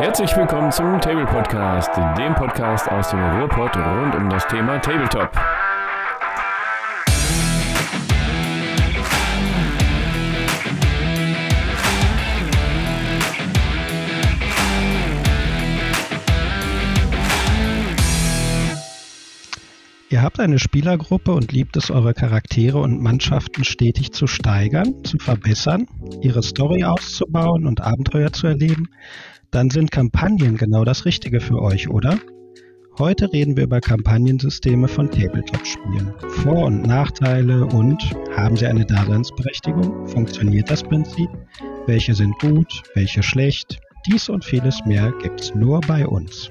Herzlich willkommen zum Table Podcast, dem Podcast aus dem Ruhrpott rund um das Thema Tabletop. Ihr habt eine Spielergruppe und liebt es, eure Charaktere und Mannschaften stetig zu steigern, zu verbessern, ihre Story auszubauen und Abenteuer zu erleben, dann sind Kampagnen genau das Richtige für euch, oder? Heute reden wir über Kampagnensysteme von Tabletop-Spielen. Vor- und Nachteile und haben sie eine Daseinsberechtigung? Funktioniert das Prinzip? Welche sind gut, welche schlecht? Dies und vieles mehr gibt's nur bei uns.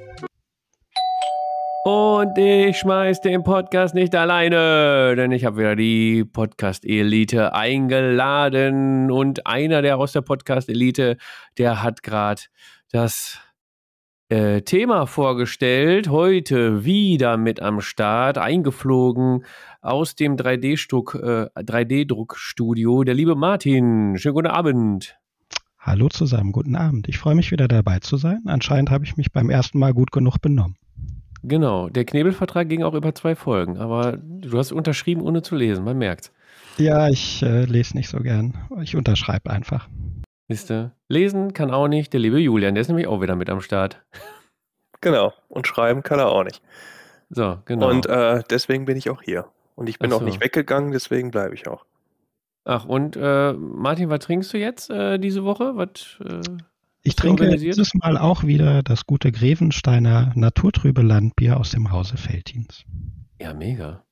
Und ich schmeiß den Podcast nicht alleine, denn ich habe wieder die Podcast-Elite eingeladen. Und einer, der aus der Podcast-Elite, der hat gerade das äh, Thema vorgestellt. Heute wieder mit am Start, eingeflogen aus dem 3D-Druck, äh, 3D-Druckstudio. Der liebe Martin. Schönen guten Abend. Hallo zusammen, guten Abend. Ich freue mich wieder dabei zu sein. Anscheinend habe ich mich beim ersten Mal gut genug benommen. Genau, der Knebelvertrag ging auch über zwei Folgen, aber du hast unterschrieben, ohne zu lesen, man merkt. Ja, ich äh, lese nicht so gern. Ich unterschreibe einfach. Siehste, lesen kann auch nicht der liebe Julian, der ist nämlich auch wieder mit am Start. Genau, und schreiben kann er auch nicht. So, genau. Und äh, deswegen bin ich auch hier. Und ich bin Ach auch so. nicht weggegangen, deswegen bleibe ich auch. Ach, und äh, Martin, was trinkst du jetzt äh, diese Woche? Was, äh, Ich trinke dieses Mal auch wieder das gute Grevensteiner naturtrübe Landbier aus dem Hause Veltins. ja, mega.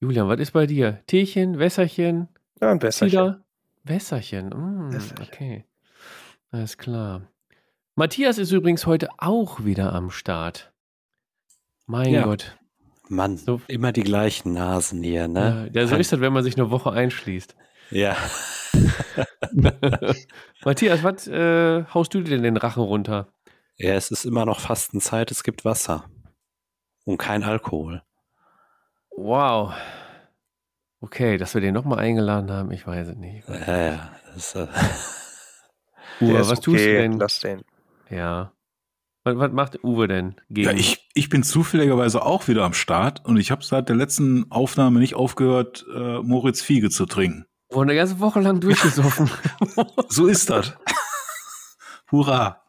Julian, was ist bei dir? Teechen, Wässerchen, Ja, ein Besserchen. Cider? Wässerchen, mm, Wässerchen. okay. Alles klar. Matthias ist übrigens heute auch wieder am Start. Mein Ja. Gott. Mann, So- immer die gleichen Nasen hier, ne? Ja, ja, so ist das, wenn man sich eine Woche einschließt. Ja. Matthias, was äh, haust du dir denn den Rachen runter? ja, es ist immer noch Fastenzeit, es gibt Wasser. Und kein Alkohol. Wow. Okay, dass wir den nochmal eingeladen haben, ich weiß es nicht. Ja, ja. Das, äh, Uwe, was tust du okay, denn? Lass den. Ja. Was, was macht Uwe denn gegen? Ja, ich, ich bin zufälligerweise auch wieder am Start und ich habe seit der letzten Aufnahme nicht aufgehört, äh, Moritz Fiege zu trinken. Wurde eine ganze Woche lang durchgesoffen. So ist das. Hurra.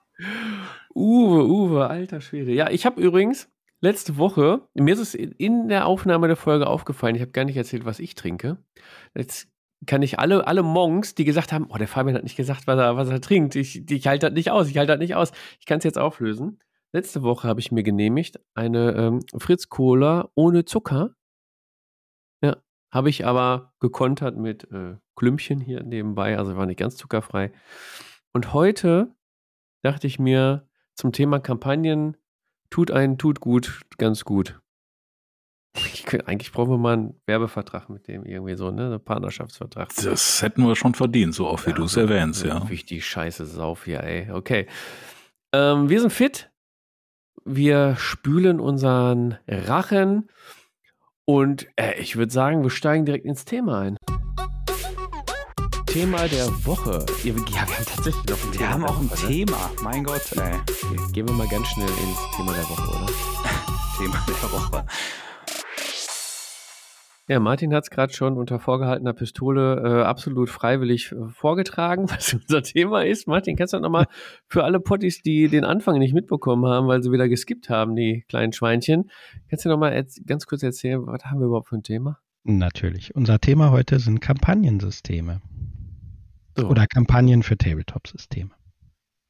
Uwe, Uwe, alter Schwede. Ja, ich habe übrigens letzte Woche, mir ist es in der Aufnahme der Folge aufgefallen, ich habe gar nicht erzählt, was ich trinke. Jetzt kann ich alle, alle Monks, die gesagt haben, oh, der Fabian hat nicht gesagt, was er, was er trinkt. Ich, ich halte das nicht aus, ich halte das nicht aus. Ich kann es jetzt auflösen. Letzte Woche habe ich mir genehmigt eine ähm, Fritz Cola ohne Zucker. Ja, habe ich aber gekontert mit äh, Klümpchen hier nebenbei, also war nicht ganz zuckerfrei. Und heute dachte ich mir zum Thema Kampagnen, tut einen, tut gut, ganz gut. Ich, kö- eigentlich brauchen wir mal einen Werbevertrag mit dem irgendwie so, ne? Einen Partnerschaftsvertrag. Das hätten wir schon verdient, so oft wie du es erwähnst, ja. Wie ich die Scheiße sauf hier, ey. Okay. Ähm, wir sind fit. Wir spülen unseren Rachen. Und äh, ich würde sagen, wir steigen direkt ins Thema ein. Thema der Woche. Ja, wir ja, wir haben tatsächlich noch ein Wir Thema. haben der auch ein Woche, ne? Thema. Mein Gott, ey. Okay, gehen wir mal ganz schnell ins Thema der Woche, oder? Thema der Woche. Ja, Martin hat es gerade schon unter vorgehaltener Pistole äh, absolut freiwillig äh, vorgetragen, was unser Thema ist. Martin, kannst du nochmal für alle Potties, die den Anfang nicht mitbekommen haben, weil sie wieder geskippt haben, die kleinen Schweinchen, kannst du nochmal ganz kurz erzählen, was haben wir überhaupt für ein Thema? Natürlich. Unser Thema heute sind Kampagnensysteme So, oder Kampagnen für Tabletop-Systeme.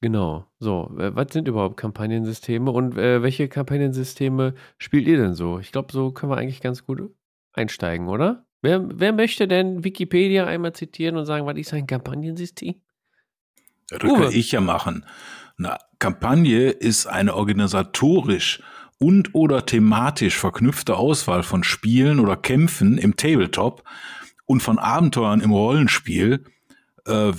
genau. So, was sind überhaupt Kampagnensysteme und äh, welche Kampagnensysteme spielt ihr denn so? Ich glaube, so können wir eigentlich ganz gut einsteigen, oder? Wer, wer möchte denn Wikipedia einmal zitieren und sagen, was ist ein Kampagnensystem? Ja, das Uwe. kann ich ja machen. Eine Kampagne ist eine organisatorisch und oder thematisch verknüpfte Auswahl von Spielen oder Kämpfen im Tabletop und von Abenteuern im Rollenspiel. Äh,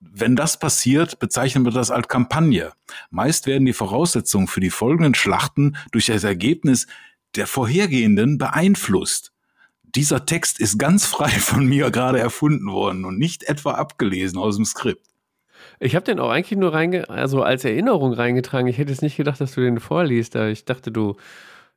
wenn das passiert, bezeichnen wir das als Kampagne. Meist werden die Voraussetzungen für die folgenden Schlachten durch das Ergebnis der vorhergehenden beeinflusst. Dieser Text ist ganz frei von mir gerade erfunden worden und nicht etwa abgelesen aus dem Skript. Ich habe den auch eigentlich nur reinge also als Erinnerung reingetragen. Ich hätte jetzt nicht gedacht, dass du den vorliest. Ich dachte, du,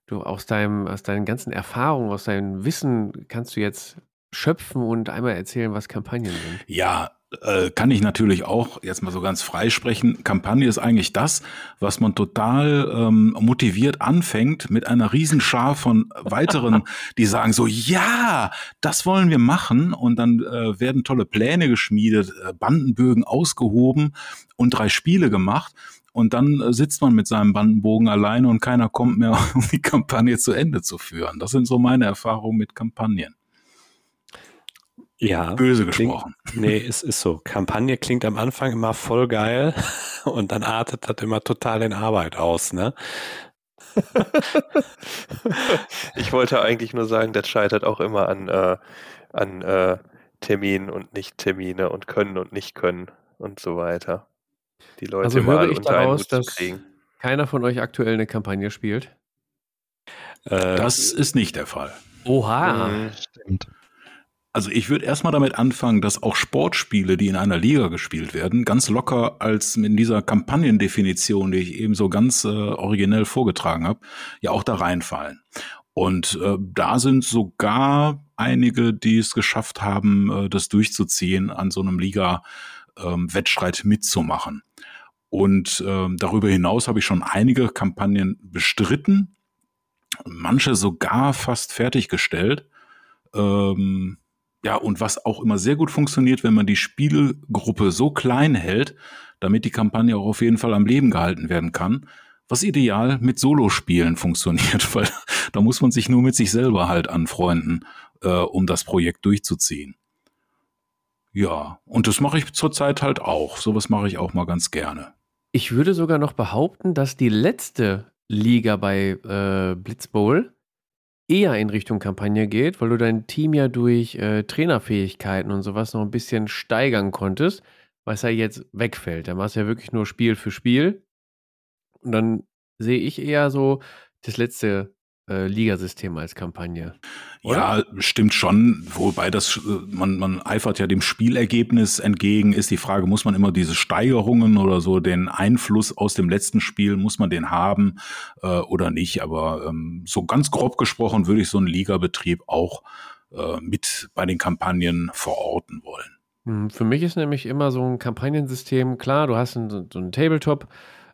du aus deinem, aus deinen ganzen Erfahrungen, aus deinem Wissen kannst du jetzt schöpfen und einmal erzählen, was Kampagnen sind. Ja, äh, kann ich natürlich auch jetzt mal so ganz frei sprechen. Kampagne ist eigentlich das, was man total ähm, motiviert anfängt mit einer Riesenschar von weiteren, die sagen so, ja, das wollen wir machen und dann äh, werden tolle Pläne geschmiedet, äh, Bandenbögen ausgehoben und drei Spiele gemacht. Und dann äh, sitzt man mit seinem Bandenbogen alleine und keiner kommt mehr, um die Kampagne zu Ende zu führen. Das sind so meine Erfahrungen mit Kampagnen. Ja. Böse klingt, gesprochen. Nee, es ist so. Kampagne klingt am Anfang immer voll geil und dann artet das immer total in Arbeit aus, ne? ich wollte eigentlich nur sagen, das scheitert auch immer an, äh, an äh, Terminen und Nicht-Termine und Können und Nicht-Können und so weiter. Die Leute Also höre ich daraus, dass kriegen. keiner von euch aktuell eine Kampagne spielt? Äh, Das ist nicht der Fall. Oha. Mhm. Stimmt. Also ich würde erstmal damit anfangen, dass auch Sportspiele, die in einer Liga gespielt werden, ganz locker als in dieser Kampagnendefinition, die ich eben so ganz äh, originell vorgetragen habe, ja auch da reinfallen. Und äh, da sind sogar einige, die es geschafft haben, äh, das durchzuziehen, an so einem Liga-Wettstreit mitzumachen. Und ähm, darüber hinaus habe ich schon einige Kampagnen bestritten, manche sogar fast fertiggestellt. Ähm, ja, und was auch immer sehr gut funktioniert, wenn man die Spielgruppe so klein hält, damit die Kampagne auch auf jeden Fall am Leben gehalten werden kann, was ideal mit Solospielen funktioniert, weil da muss man sich nur mit sich selber halt anfreunden, äh, um das Projekt durchzuziehen. Ja, und das mache ich zurzeit halt auch. Sowas mache ich auch mal ganz gerne. Ich würde sogar noch behaupten, dass die letzte Liga bei äh, Blitzbowl eher in Richtung Kampagne geht, weil du dein Team ja durch äh, Trainerfähigkeiten und sowas noch ein bisschen steigern konntest, was ja jetzt wegfällt. Da machst du ja wirklich nur Spiel für Spiel. Und dann sehe ich eher so das letzte äh, Ligasystem als Kampagne. Ja, stimmt schon. Wobei das, äh, man, man eifert ja dem Spielergebnis entgegen. Ist die Frage, muss man immer diese Steigerungen oder so, den Einfluss aus dem letzten Spiel, muss man den haben äh, oder nicht? Aber ähm, so ganz grob gesprochen würde ich so einen Ligabetrieb auch äh, mit bei den Kampagnen verorten wollen. Hm, Für mich ist nämlich immer so ein Kampagnensystem, klar, du hast ein, so ein Tabletop,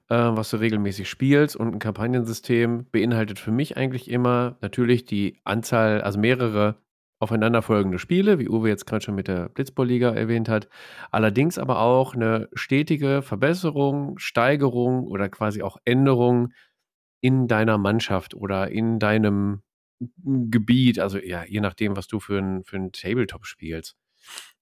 äh, was du regelmäßig spielst und ein Kampagnensystem beinhaltet für mich eigentlich immer natürlich die Anzahl, also mehrere aufeinanderfolgende Spiele, wie Uwe jetzt gerade schon mit der Blitzball-Liga erwähnt hat, allerdings aber auch eine stetige Verbesserung, Steigerung oder quasi auch Änderung in deiner Mannschaft oder in deinem Gebiet, also ja, je nachdem, was du für ein, für ein Tabletop spielst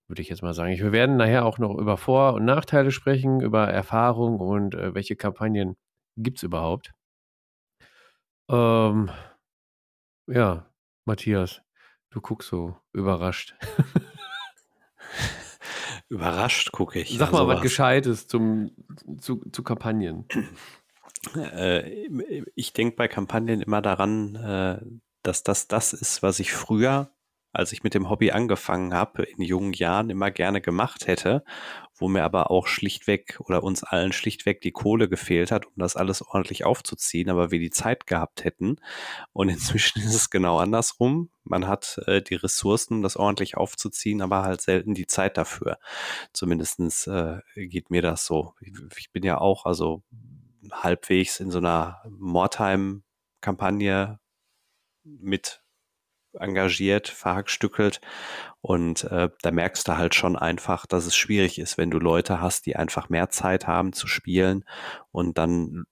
würde ich jetzt mal sagen. Wir werden nachher auch noch über Vor- und Nachteile sprechen, über Erfahrung und äh, welche Kampagnen gibt es überhaupt. Ähm, ja, Matthias, du guckst so überrascht. Überrascht gucke ich. Sag mal Also was Gescheites zum, zu, zu Kampagnen. Äh, ich denke bei Kampagnen immer daran, äh, dass das das ist, was ich früher, als ich mit dem Hobby angefangen habe, in jungen Jahren immer gerne gemacht hätte, wo mir aber auch schlichtweg oder uns allen schlichtweg die Kohle gefehlt hat, um das alles ordentlich aufzuziehen, aber wir die Zeit gehabt hätten. Und inzwischen ist es genau andersrum. Man hat äh, die Ressourcen, um das ordentlich aufzuziehen, aber halt selten die Zeit dafür. Zumindestens äh, geht mir das so. Ich, ich bin ja auch also halbwegs in so einer Mordheim-Kampagne mit engagiert, verhackstückelt. Und äh, da merkst du halt schon einfach, dass es schwierig ist, wenn du Leute hast, die einfach mehr Zeit haben zu spielen und dann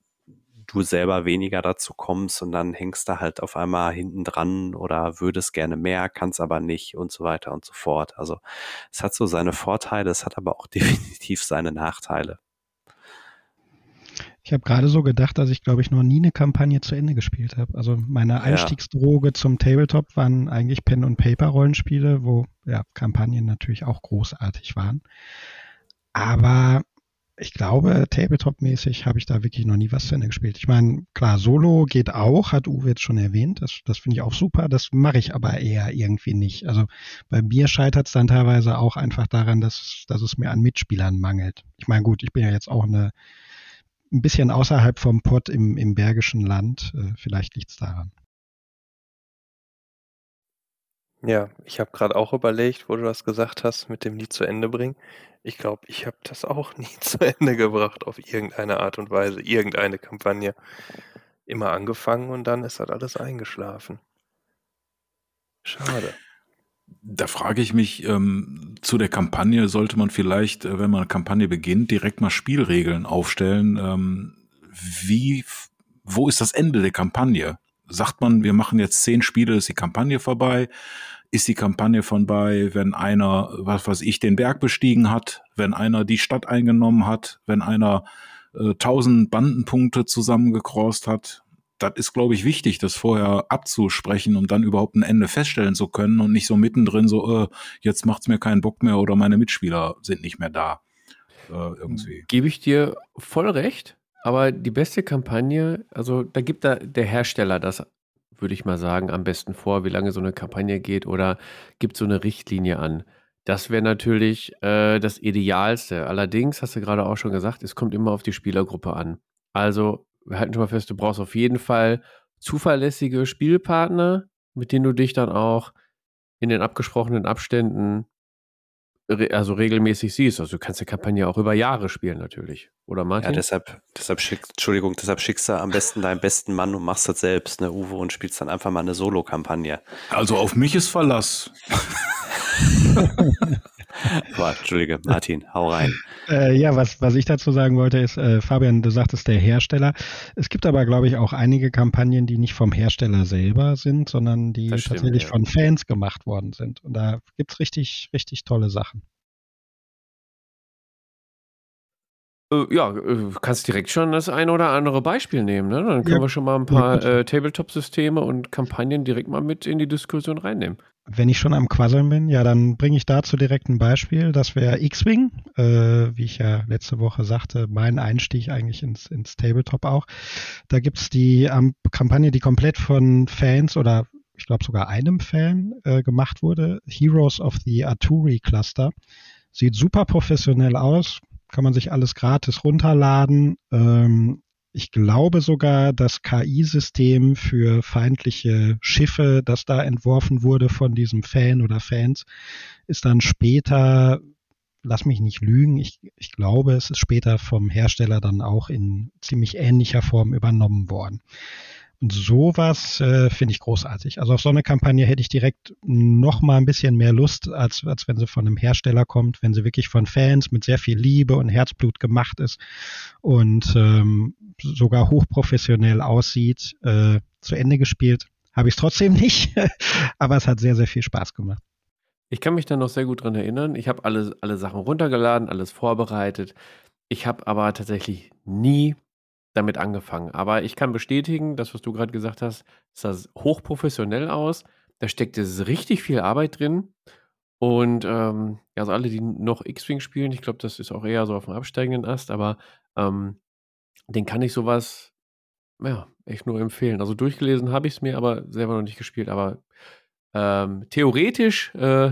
du selber weniger dazu kommst und dann hängst du halt auf einmal hinten dran oder würdest gerne mehr, kannst aber nicht und so weiter und so fort. Also es hat so seine Vorteile, es hat aber auch definitiv seine Nachteile. Ich habe gerade so gedacht, dass ich, glaube ich, noch nie eine Kampagne zu Ende gespielt habe. Also meine Einstiegsdroge zum Tabletop waren eigentlich Pen- und Paper-Rollenspiele, wo ja Kampagnen natürlich auch großartig waren. Aber ich glaube, Tabletop-mäßig habe ich da wirklich noch nie was zu Ende gespielt. Ich meine, klar, Solo geht auch, hat Uwe jetzt schon erwähnt. Das, das finde ich auch super. Das mache ich aber eher irgendwie nicht. Also bei mir scheitert es dann teilweise auch einfach daran, dass, dass es mir an Mitspielern mangelt. Ich meine, gut, ich bin ja jetzt auch eine, ein bisschen außerhalb vom Pott im, im Bergischen Land. Äh, vielleicht liegt es daran. Ja, ich habe gerade auch überlegt, wo du das gesagt hast, mit dem nie zu Ende bringen. Ich glaube, ich habe das auch nie zu Ende gebracht auf irgendeine Art und Weise, irgendeine Kampagne. Immer angefangen und dann ist das alles eingeschlafen. Schade. Da frage ich mich, ähm, zu der Kampagne sollte man vielleicht, äh, wenn man eine Kampagne beginnt, direkt mal Spielregeln aufstellen. Ähm, wie, wo ist das Ende der Kampagne? Sagt man, wir machen jetzt zehn Spiele, ist die Kampagne vorbei? ist die Kampagne von bei, wenn einer, was weiß ich, den Berg bestiegen hat, wenn einer die Stadt eingenommen hat, wenn einer äh, tausend Bandenpunkte zusammengekrost hat. Das ist, glaube ich, wichtig, das vorher abzusprechen, um dann überhaupt ein Ende feststellen zu können und nicht so mittendrin so, äh, jetzt macht's mir keinen Bock mehr oder meine Mitspieler sind nicht mehr da. Äh, irgendwie. Gebe ich dir voll recht. Aber die beste Kampagne, also da gibt da der Hersteller das würde ich mal sagen, am besten vor, wie lange so eine Kampagne geht oder gibt so eine Richtlinie an. Das wäre natürlich äh, das Idealste. Allerdings, hast du gerade auch schon gesagt, es kommt immer auf die Spielergruppe an. Also, wir halten schon mal fest, du brauchst auf jeden Fall zuverlässige Spielpartner, mit denen du dich dann auch in den abgesprochenen Abständen also regelmäßig siehst. Also du kannst die Kampagne auch über Jahre spielen natürlich. Oder Martin? Ja, deshalb, deshalb schick, Entschuldigung, deshalb schickst du am besten deinen besten Mann und machst das selbst, ne, Uwe, und spielst dann einfach mal eine Solo-Kampagne. Also auf mich ist Verlass. Boah, Entschuldige, Martin, hau rein. Äh, ja, was, was ich dazu sagen wollte, ist, äh, Fabian, du sagtest der Hersteller. Es gibt aber, glaube ich, auch einige Kampagnen, die nicht vom Hersteller selber sind, sondern die stimmt, tatsächlich ja. von Fans gemacht worden sind. Und da gibt es richtig, richtig tolle Sachen. Ja, äh, kannst direkt schon das eine oder andere Beispiel nehmen. Ne? Dann können ja. wir schon mal ein paar äh, Tabletop-Systeme und Kampagnen direkt mal mit in die Diskussion reinnehmen. Wenn ich schon am Quasseln bin, ja, dann bringe ich dazu direkt ein Beispiel. Das wäre X-Wing, äh, wie ich ja letzte Woche sagte, mein Einstieg eigentlich ins, ins Tabletop auch. Da gibt es die um, Kampagne, die komplett von Fans oder ich glaube sogar einem Fan äh, gemacht wurde. Heroes of the Arturi Cluster. Sieht super professionell aus, kann man sich alles gratis runterladen. Ähm, ich glaube sogar, das KI-System für feindliche Schiffe, das da entworfen wurde von diesem Fan oder Fans, ist dann später, lass mich nicht lügen, ich, ich glaube, es ist später vom Hersteller dann auch in ziemlich ähnlicher Form übernommen worden. Sowas äh, finde ich großartig. Also auf so eine Kampagne hätte ich direkt noch mal ein bisschen mehr Lust, als, als wenn sie von einem Hersteller kommt, wenn sie wirklich von Fans mit sehr viel Liebe und Herzblut gemacht ist und ähm, sogar hochprofessionell aussieht, äh, zu Ende gespielt. Habe ich es trotzdem nicht, aber es hat sehr, sehr viel Spaß gemacht. Ich kann mich da noch sehr gut dran erinnern. Ich habe alle, alle Sachen runtergeladen, alles vorbereitet. Ich habe aber tatsächlich nie damit angefangen. Aber ich kann bestätigen, das, was du gerade gesagt hast, sah hochprofessionell aus. Da steckt jetzt richtig viel Arbeit drin. Und ähm, also alle, die noch X-Wing spielen, ich glaube, das ist auch eher so auf dem absteigenden Ast, aber ähm, den kann ich sowas, ja, echt nur empfehlen. Also durchgelesen habe ich es mir, aber selber noch nicht gespielt. Aber ähm, theoretisch äh,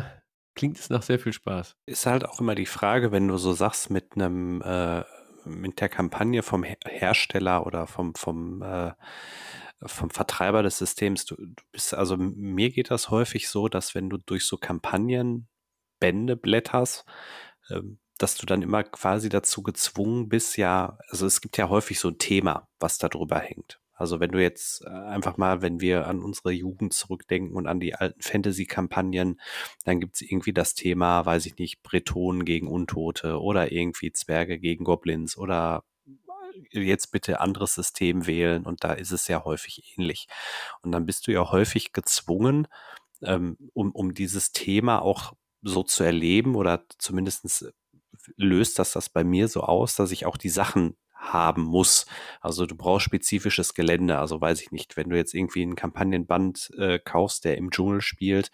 klingt es nach sehr viel Spaß. Ist halt auch immer die Frage, wenn du so sagst, mit einem äh, mit der Kampagne vom Hersteller oder vom, vom, äh, vom Vertreiber des Systems, du, du bist, also mir geht das häufig so, dass wenn du durch so Kampagnenbände blätterst, äh, dass du dann immer quasi dazu gezwungen bist, ja, also es gibt ja häufig so ein Thema, was da drüber hängt. Also wenn du jetzt äh, einfach mal, wenn wir an unsere Jugend zurückdenken und an die alten Fantasy-Kampagnen, dann gibt's irgendwie das Thema, weiß ich nicht, Bretonen gegen Untote oder irgendwie Zwerge gegen Goblins oder jetzt bitte anderes System wählen und da ist es ja häufig ähnlich. Und dann bist du ja häufig gezwungen, ähm, um, um dieses Thema auch so zu erleben oder zumindestens löst das das bei mir so aus, dass ich auch die Sachen haben muss. Also du brauchst spezifisches Gelände. Also weiß ich nicht, wenn du jetzt irgendwie einen Kampagnenband äh, kaufst, der im Dschungel spielt,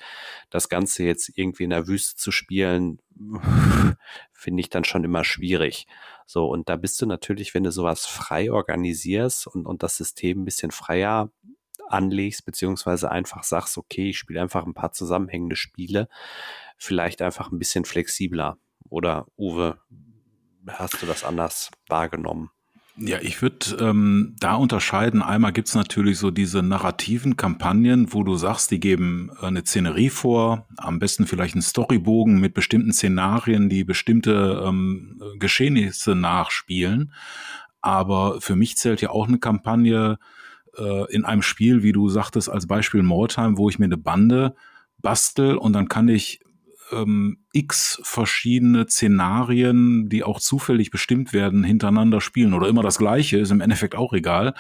das Ganze jetzt irgendwie in der Wüste zu spielen, finde ich dann schon immer schwierig. So, und da bist du natürlich, wenn du sowas frei organisierst und, und das System ein bisschen freier anlegst, beziehungsweise einfach sagst, okay, ich spiele einfach ein paar zusammenhängende Spiele, vielleicht einfach ein bisschen flexibler. Oder Uwe, hast du das anders wahrgenommen? Ja, ich würde ähm, da unterscheiden. Einmal gibt's natürlich so diese narrativen Kampagnen, wo du sagst, die geben äh, eine Szenerie vor, am besten vielleicht einen Storybogen mit bestimmten Szenarien, die bestimmte ähm, Geschehnisse nachspielen. Aber für mich zählt ja auch eine Kampagne äh, in einem Spiel, wie du sagtest, als Beispiel Moretime, wo ich mir eine Bande bastel und dann kann ich ähm, x verschiedene Szenarien, die auch zufällig bestimmt werden, hintereinander spielen oder immer das gleiche, ist im Endeffekt auch egal.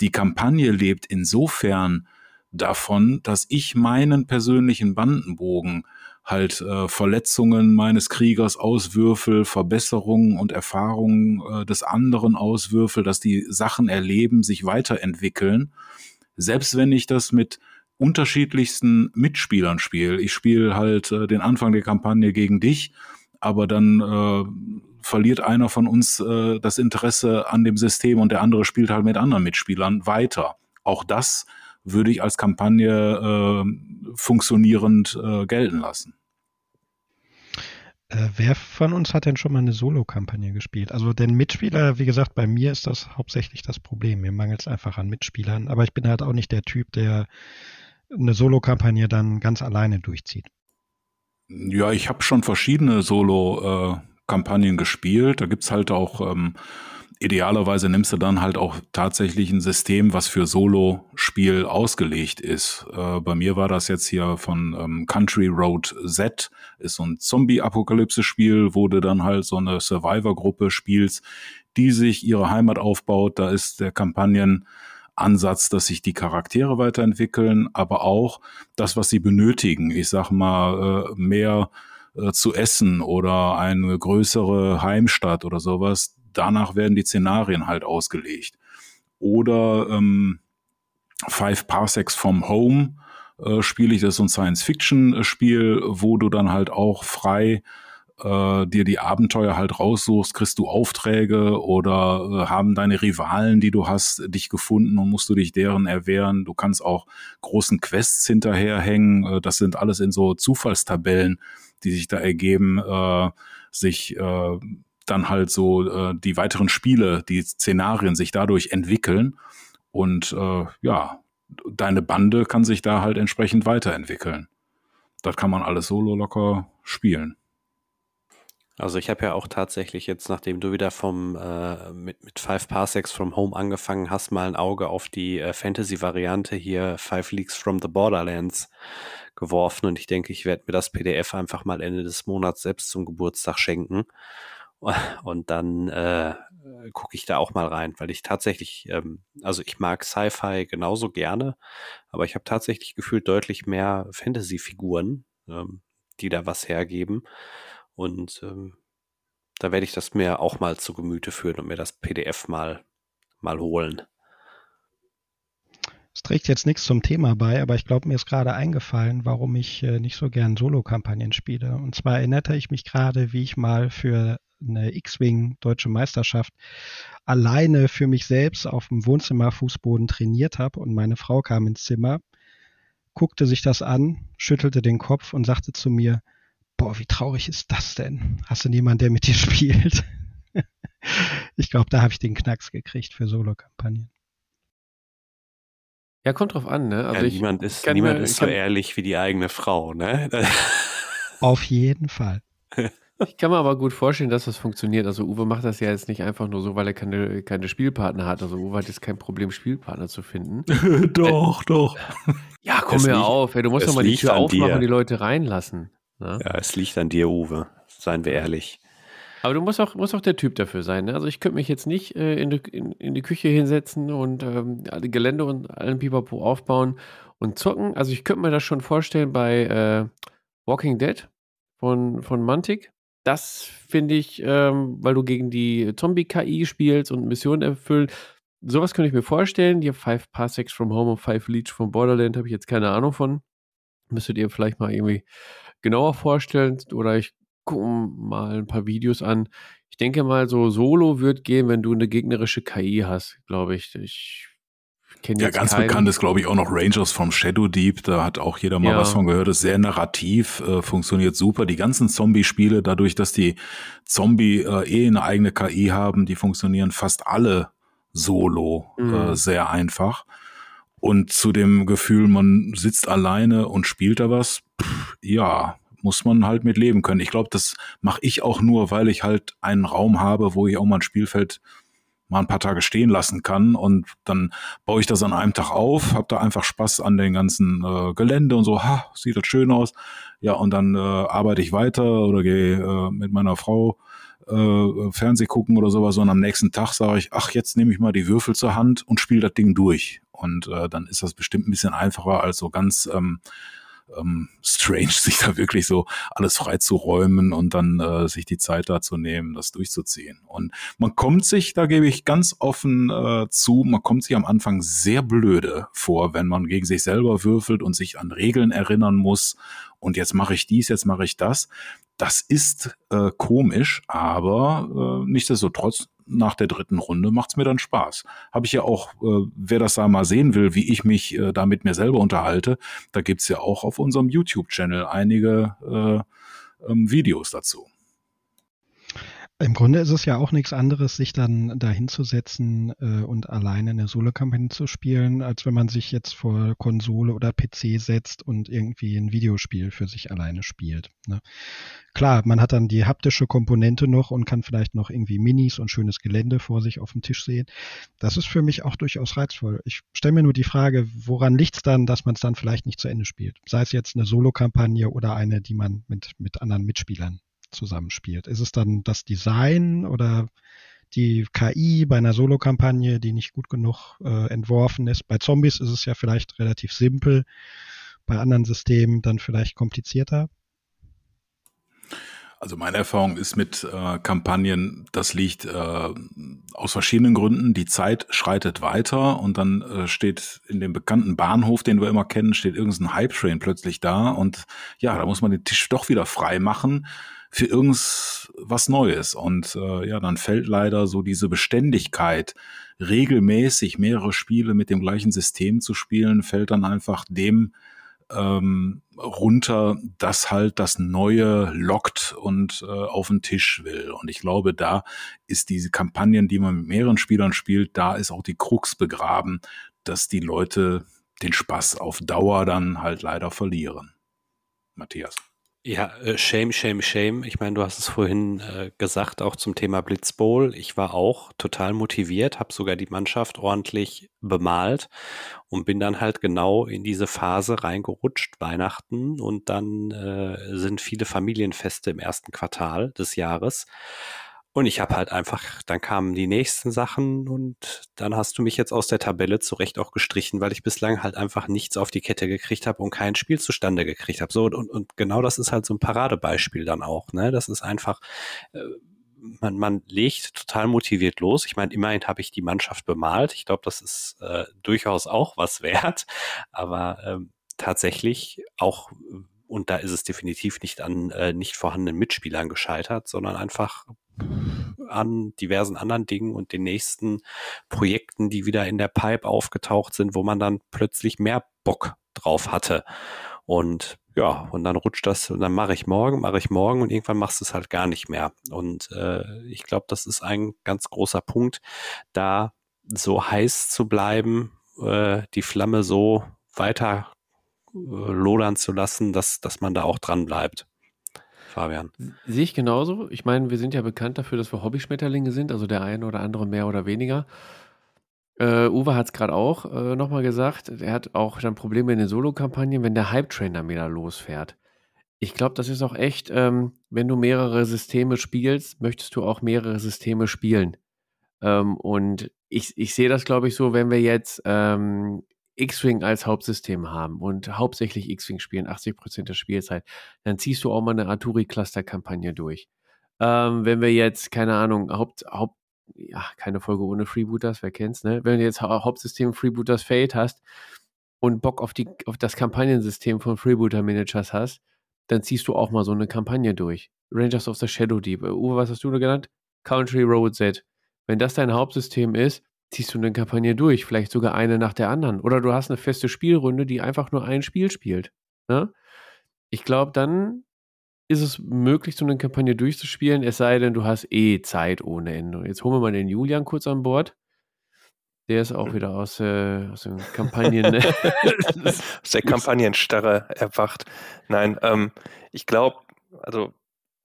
Die Kampagne lebt insofern davon, dass ich meinen persönlichen Bandenbogen halt äh, Verletzungen meines Kriegers auswürfel, Verbesserungen und Erfahrungen äh, des anderen auswürfel, dass die Sachen erleben, sich weiterentwickeln. Selbst wenn ich das mit unterschiedlichsten Mitspielern spiele. Ich spiele halt äh, den Anfang der Kampagne gegen dich, aber dann äh, verliert einer von uns äh, das Interesse an dem System und der andere spielt halt mit anderen Mitspielern weiter. Auch das würde ich als Kampagne äh, funktionierend äh, gelten lassen. Äh, wer von uns hat denn schon mal eine Solo-Kampagne gespielt? Also den Mitspieler, wie gesagt, bei mir ist das hauptsächlich das Problem. Mir mangelt es einfach an Mitspielern. Aber ich bin halt auch nicht der Typ, der eine Solo-Kampagne dann ganz alleine durchzieht. Ja, ich habe schon verschiedene Solo-Kampagnen gespielt. Da gibt's halt auch, ähm, idealerweise nimmst du dann halt auch tatsächlich ein System, was für Solo-Spiel ausgelegt ist. Äh, bei mir war das jetzt hier von ähm, Country Road Z, ist so ein Zombie-Apokalypse-Spiel, wo du dann halt so eine Survivor-Gruppe spielst, die sich ihre Heimat aufbaut. Da ist der Kampagnen Ansatz, dass sich die Charaktere weiterentwickeln, aber auch das, was sie benötigen. Ich sag mal, äh, mehr äh, zu essen oder eine größere Heimstatt oder sowas. Danach werden die Szenarien halt ausgelegt. Oder ähm, Five Parsecs from Home äh, spiele ich, das so ein Science-Fiction-Spiel, wo du dann halt auch frei äh, dir die Abenteuer halt raussuchst, kriegst du Aufträge oder äh, haben deine Rivalen, die du hast, dich gefunden und musst du dich deren erwehren. Du kannst auch großen Quests hinterherhängen. Äh, das sind alles in so Zufallstabellen, die sich da ergeben, äh, sich äh, dann halt so äh, die weiteren Spiele, die Szenarien sich dadurch entwickeln. Und äh, ja, deine Bande kann sich da halt entsprechend weiterentwickeln. Das kann man alles solo locker spielen. Also ich habe ja auch tatsächlich jetzt, nachdem du wieder vom äh, mit, mit Five Parsecs from Home angefangen hast, mal ein Auge auf die äh, Fantasy-Variante hier Five Leagues from the Borderlands geworfen und ich denke, ich werde mir das PDF einfach mal Ende des Monats selbst zum Geburtstag schenken und dann äh, gucke ich da auch mal rein, weil ich tatsächlich, ähm, also ich mag Sci-Fi genauso gerne, aber ich habe tatsächlich gefühlt deutlich mehr Fantasy-Figuren, ähm, die da was hergeben. Und ähm, da werde ich das mir auch mal zu Gemüte führen und mir das PDF mal, mal holen. Es trägt jetzt nichts zum Thema bei, aber ich glaube, mir ist gerade eingefallen, warum ich äh, nicht so gern Solo-Kampagnen spiele. Und zwar erinnerte ich mich gerade, wie ich mal für eine X-Wing Deutsche Meisterschaft alleine für mich selbst auf dem Wohnzimmerfußboden trainiert habe und meine Frau kam ins Zimmer, guckte sich das an, schüttelte den Kopf und sagte zu mir, boah, wie traurig ist das denn? Hast du niemanden, der mit dir spielt? ich glaube, da habe ich den Knacks gekriegt für Solo-Kampagnen. Ja, kommt drauf an, ne? Also ja, niemand ist, niemand mir, ist so ehrlich wie die eigene Frau, ne? Auf jeden Fall. Ich kann mir aber gut vorstellen, dass das funktioniert. Also Uwe macht das ja jetzt nicht einfach nur so, weil er keine, keine Spielpartner hat. Also Uwe hat jetzt kein Problem, Spielpartner zu finden. doch, äh, doch. Ja, komm mir auf. Ey, du musst doch mal die Tür aufmachen und die Leute reinlassen. Ne? Ja, es liegt an dir, Uwe. Seien wir ehrlich. Aber du musst auch, musst auch der Typ dafür sein. Ne? Also ich könnte mich jetzt nicht äh, in, die, in, in, die Küche hinsetzen und ähm, alle Gelände und allen Pipapo aufbauen und zocken. Also ich könnte mir das schon vorstellen bei äh, Walking Dead von, von Mantic. das finde ich, ähm, weil du gegen die Zombie-KI spielst und Missionen erfüllen, sowas könnte ich mir vorstellen. Die Five Parsecs from Home und Five Leech from Borderland habe ich jetzt keine Ahnung von. Müsstet ihr vielleicht mal irgendwie genauer vorstellen oder ich gucke mal ein paar Videos an. Ich denke mal, so Solo wird gehen, wenn du eine gegnerische KI hast, glaube ich. Ich kenne Ja, ganz keinen. bekannt ist, glaube ich, auch noch Rangers vom Shadow Deep. Da hat auch jeder mal Ja. was von gehört. Ist sehr narrativ, äh, funktioniert super. Die ganzen Zombie-Spiele, dadurch, dass die Zombie äh, eh eine eigene KI haben, die funktionieren fast alle solo Mhm. äh, sehr einfach. Und zu dem Gefühl, man sitzt alleine und spielt da was, pff, ja, muss man halt mit leben können. Ich glaube, das mache ich auch nur, weil ich halt einen Raum habe, wo ich auch mal ein Spielfeld mal ein paar Tage stehen lassen kann und dann baue ich das an einem Tag auf, habe da einfach Spaß an den ganzen äh, Gelände und so, ha, sieht das schön aus. Ja, und dann äh, arbeite ich weiter oder gehe äh, mit meiner Frau äh, Fernseh gucken oder sowas und am nächsten Tag sage ich, ach, jetzt nehme ich mal die Würfel zur Hand und spiele das Ding durch. Und äh, dann ist das bestimmt ein bisschen einfacher als so ganz ähm, ähm, strange, sich da wirklich so alles freizuräumen und dann äh, sich die Zeit dazu nehmen, das durchzuziehen. Und man kommt sich, da gebe ich ganz offen äh, zu, man kommt sich am Anfang sehr blöde vor, wenn man gegen sich selber würfelt und sich an Regeln erinnern muss. Und jetzt mache ich dies, jetzt mache ich das. Das ist äh, komisch, aber äh, nichtsdestotrotz, nach der dritten Runde macht's mir dann Spaß. Habe ich ja auch, äh, wer das da mal sehen will, wie ich mich äh, da mit mir selber unterhalte, da gibt's ja auch auf unserem YouTube-Channel einige äh, ähm, Videos dazu. Im Grunde ist es ja auch nichts anderes, sich dann dahinzusetzen äh, und alleine eine Solo-Kampagne zu spielen, als wenn man sich jetzt vor Konsole oder PC setzt und irgendwie ein Videospiel für sich alleine spielt. Ne? Klar, man hat dann die haptische Komponente noch und kann vielleicht noch irgendwie Minis und schönes Gelände vor sich auf dem Tisch sehen. Das ist für mich auch durchaus reizvoll. Ich stelle mir nur die Frage, woran liegt es dann, dass man es dann vielleicht nicht zu Ende spielt? Sei es jetzt eine Solo-Kampagne oder eine, die man mit, mit anderen Mitspielern zusammenspielt. Ist es dann das Design oder die KI bei einer Solo-Kampagne, die nicht gut genug äh, entworfen ist? Bei Zombies ist es ja vielleicht relativ simpel, bei anderen Systemen dann vielleicht komplizierter. Also meine Erfahrung ist mit äh, Kampagnen, das liegt äh, aus verschiedenen Gründen. Die Zeit schreitet weiter und dann äh, steht in dem bekannten Bahnhof, den wir immer kennen, steht irgendein Hype-Train plötzlich da und ja, da muss man den Tisch doch wieder frei machen für irgendwas Neues. Und äh, ja, dann fällt leider so diese Beständigkeit, regelmäßig mehrere Spiele mit dem gleichen System zu spielen, fällt dann einfach dem ähm, runter, das halt das Neue lockt und äh, auf den Tisch will. Und ich glaube, da ist diese Kampagnen, die man mit mehreren Spielern spielt, da ist auch die Krux begraben, dass die Leute den Spaß auf Dauer dann halt leider verlieren. Matthias. Ja, äh, shame, shame, shame. Ich meine, du hast es vorhin äh, gesagt, auch zum Thema Blitzbowl. Ich war auch total motiviert, habe sogar die Mannschaft ordentlich bemalt und bin dann halt genau in diese Phase reingerutscht, Weihnachten und dann äh, sind viele Familienfeste im ersten Quartal des Jahres. Und ich habe halt einfach, dann kamen die nächsten Sachen und dann hast du mich jetzt aus der Tabelle zurecht auch gestrichen, weil ich bislang halt einfach nichts auf die Kette gekriegt habe und kein Spiel zustande gekriegt habe. So, und, und genau das ist halt so ein Paradebeispiel dann auch. Ne? Das ist einfach, äh, man, man legt total motiviert los. Ich meine, immerhin habe ich die Mannschaft bemalt. Ich glaube, das ist äh, durchaus auch was wert. Aber ähm, tatsächlich auch und da ist es definitiv nicht an äh, nicht vorhandenen Mitspielern gescheitert, sondern einfach an diversen anderen Dingen und den nächsten Projekten, die wieder in der Pipe aufgetaucht sind, wo man dann plötzlich mehr Bock drauf hatte. Und ja, und dann rutscht das und dann mache ich morgen, mache ich morgen und irgendwann machst du es halt gar nicht mehr. Und äh, ich glaube, das ist ein ganz großer Punkt, da so heiß zu bleiben, äh, die Flamme so weiter äh, lodern zu lassen, dass, dass man da auch dran bleibt. Fabian. Sehe ich genauso. Ich meine, wir sind ja bekannt dafür, dass wir Hobbyschmetterlinge sind, also der eine oder andere mehr oder weniger. Äh, Uwe hat es gerade auch äh, nochmal gesagt. Er hat auch dann Probleme in den Solo-Kampagnen, wenn der Hype-Train dann wieder losfährt. Ich glaube, das ist auch echt, ähm, wenn du mehrere Systeme spielst, möchtest du auch mehrere Systeme spielen. Ähm, und ich, ich sehe das, glaube ich, so, wenn wir jetzt ähm, X-Wing als Hauptsystem haben und hauptsächlich X-Wing spielen, 80% der Spielzeit, dann ziehst du auch mal eine Arturi-Cluster-Kampagne durch. ähm, wenn wir jetzt, keine Ahnung, Haupt, Haupt, ja, keine Folge ohne Freebooters, wer kennt's, ne? Wenn du jetzt Hau- Hauptsystem Freebooters Fade hast und Bock auf, die, auf das Kampagnensystem von Freebooter Managers hast, dann ziehst du auch mal so eine Kampagne durch. Rangers of the Shadow Deep. Äh, Uwe, was hast du da genannt? Country Road Z. Wenn das dein Hauptsystem ist, ziehst du eine Kampagne durch, vielleicht sogar eine nach der anderen. Oder du hast eine feste Spielrunde, die einfach nur ein Spiel spielt. Ne? Ich glaube, dann ist es möglich, so eine Kampagne durchzuspielen, es sei denn, du hast eh Zeit ohne Ende. Jetzt holen wir mal den Julian kurz an Bord. Der ist auch wieder aus, äh, aus den Kampagnen. ne? Aus der Kampagnenstarre erwacht. Nein, ähm, ich glaube, also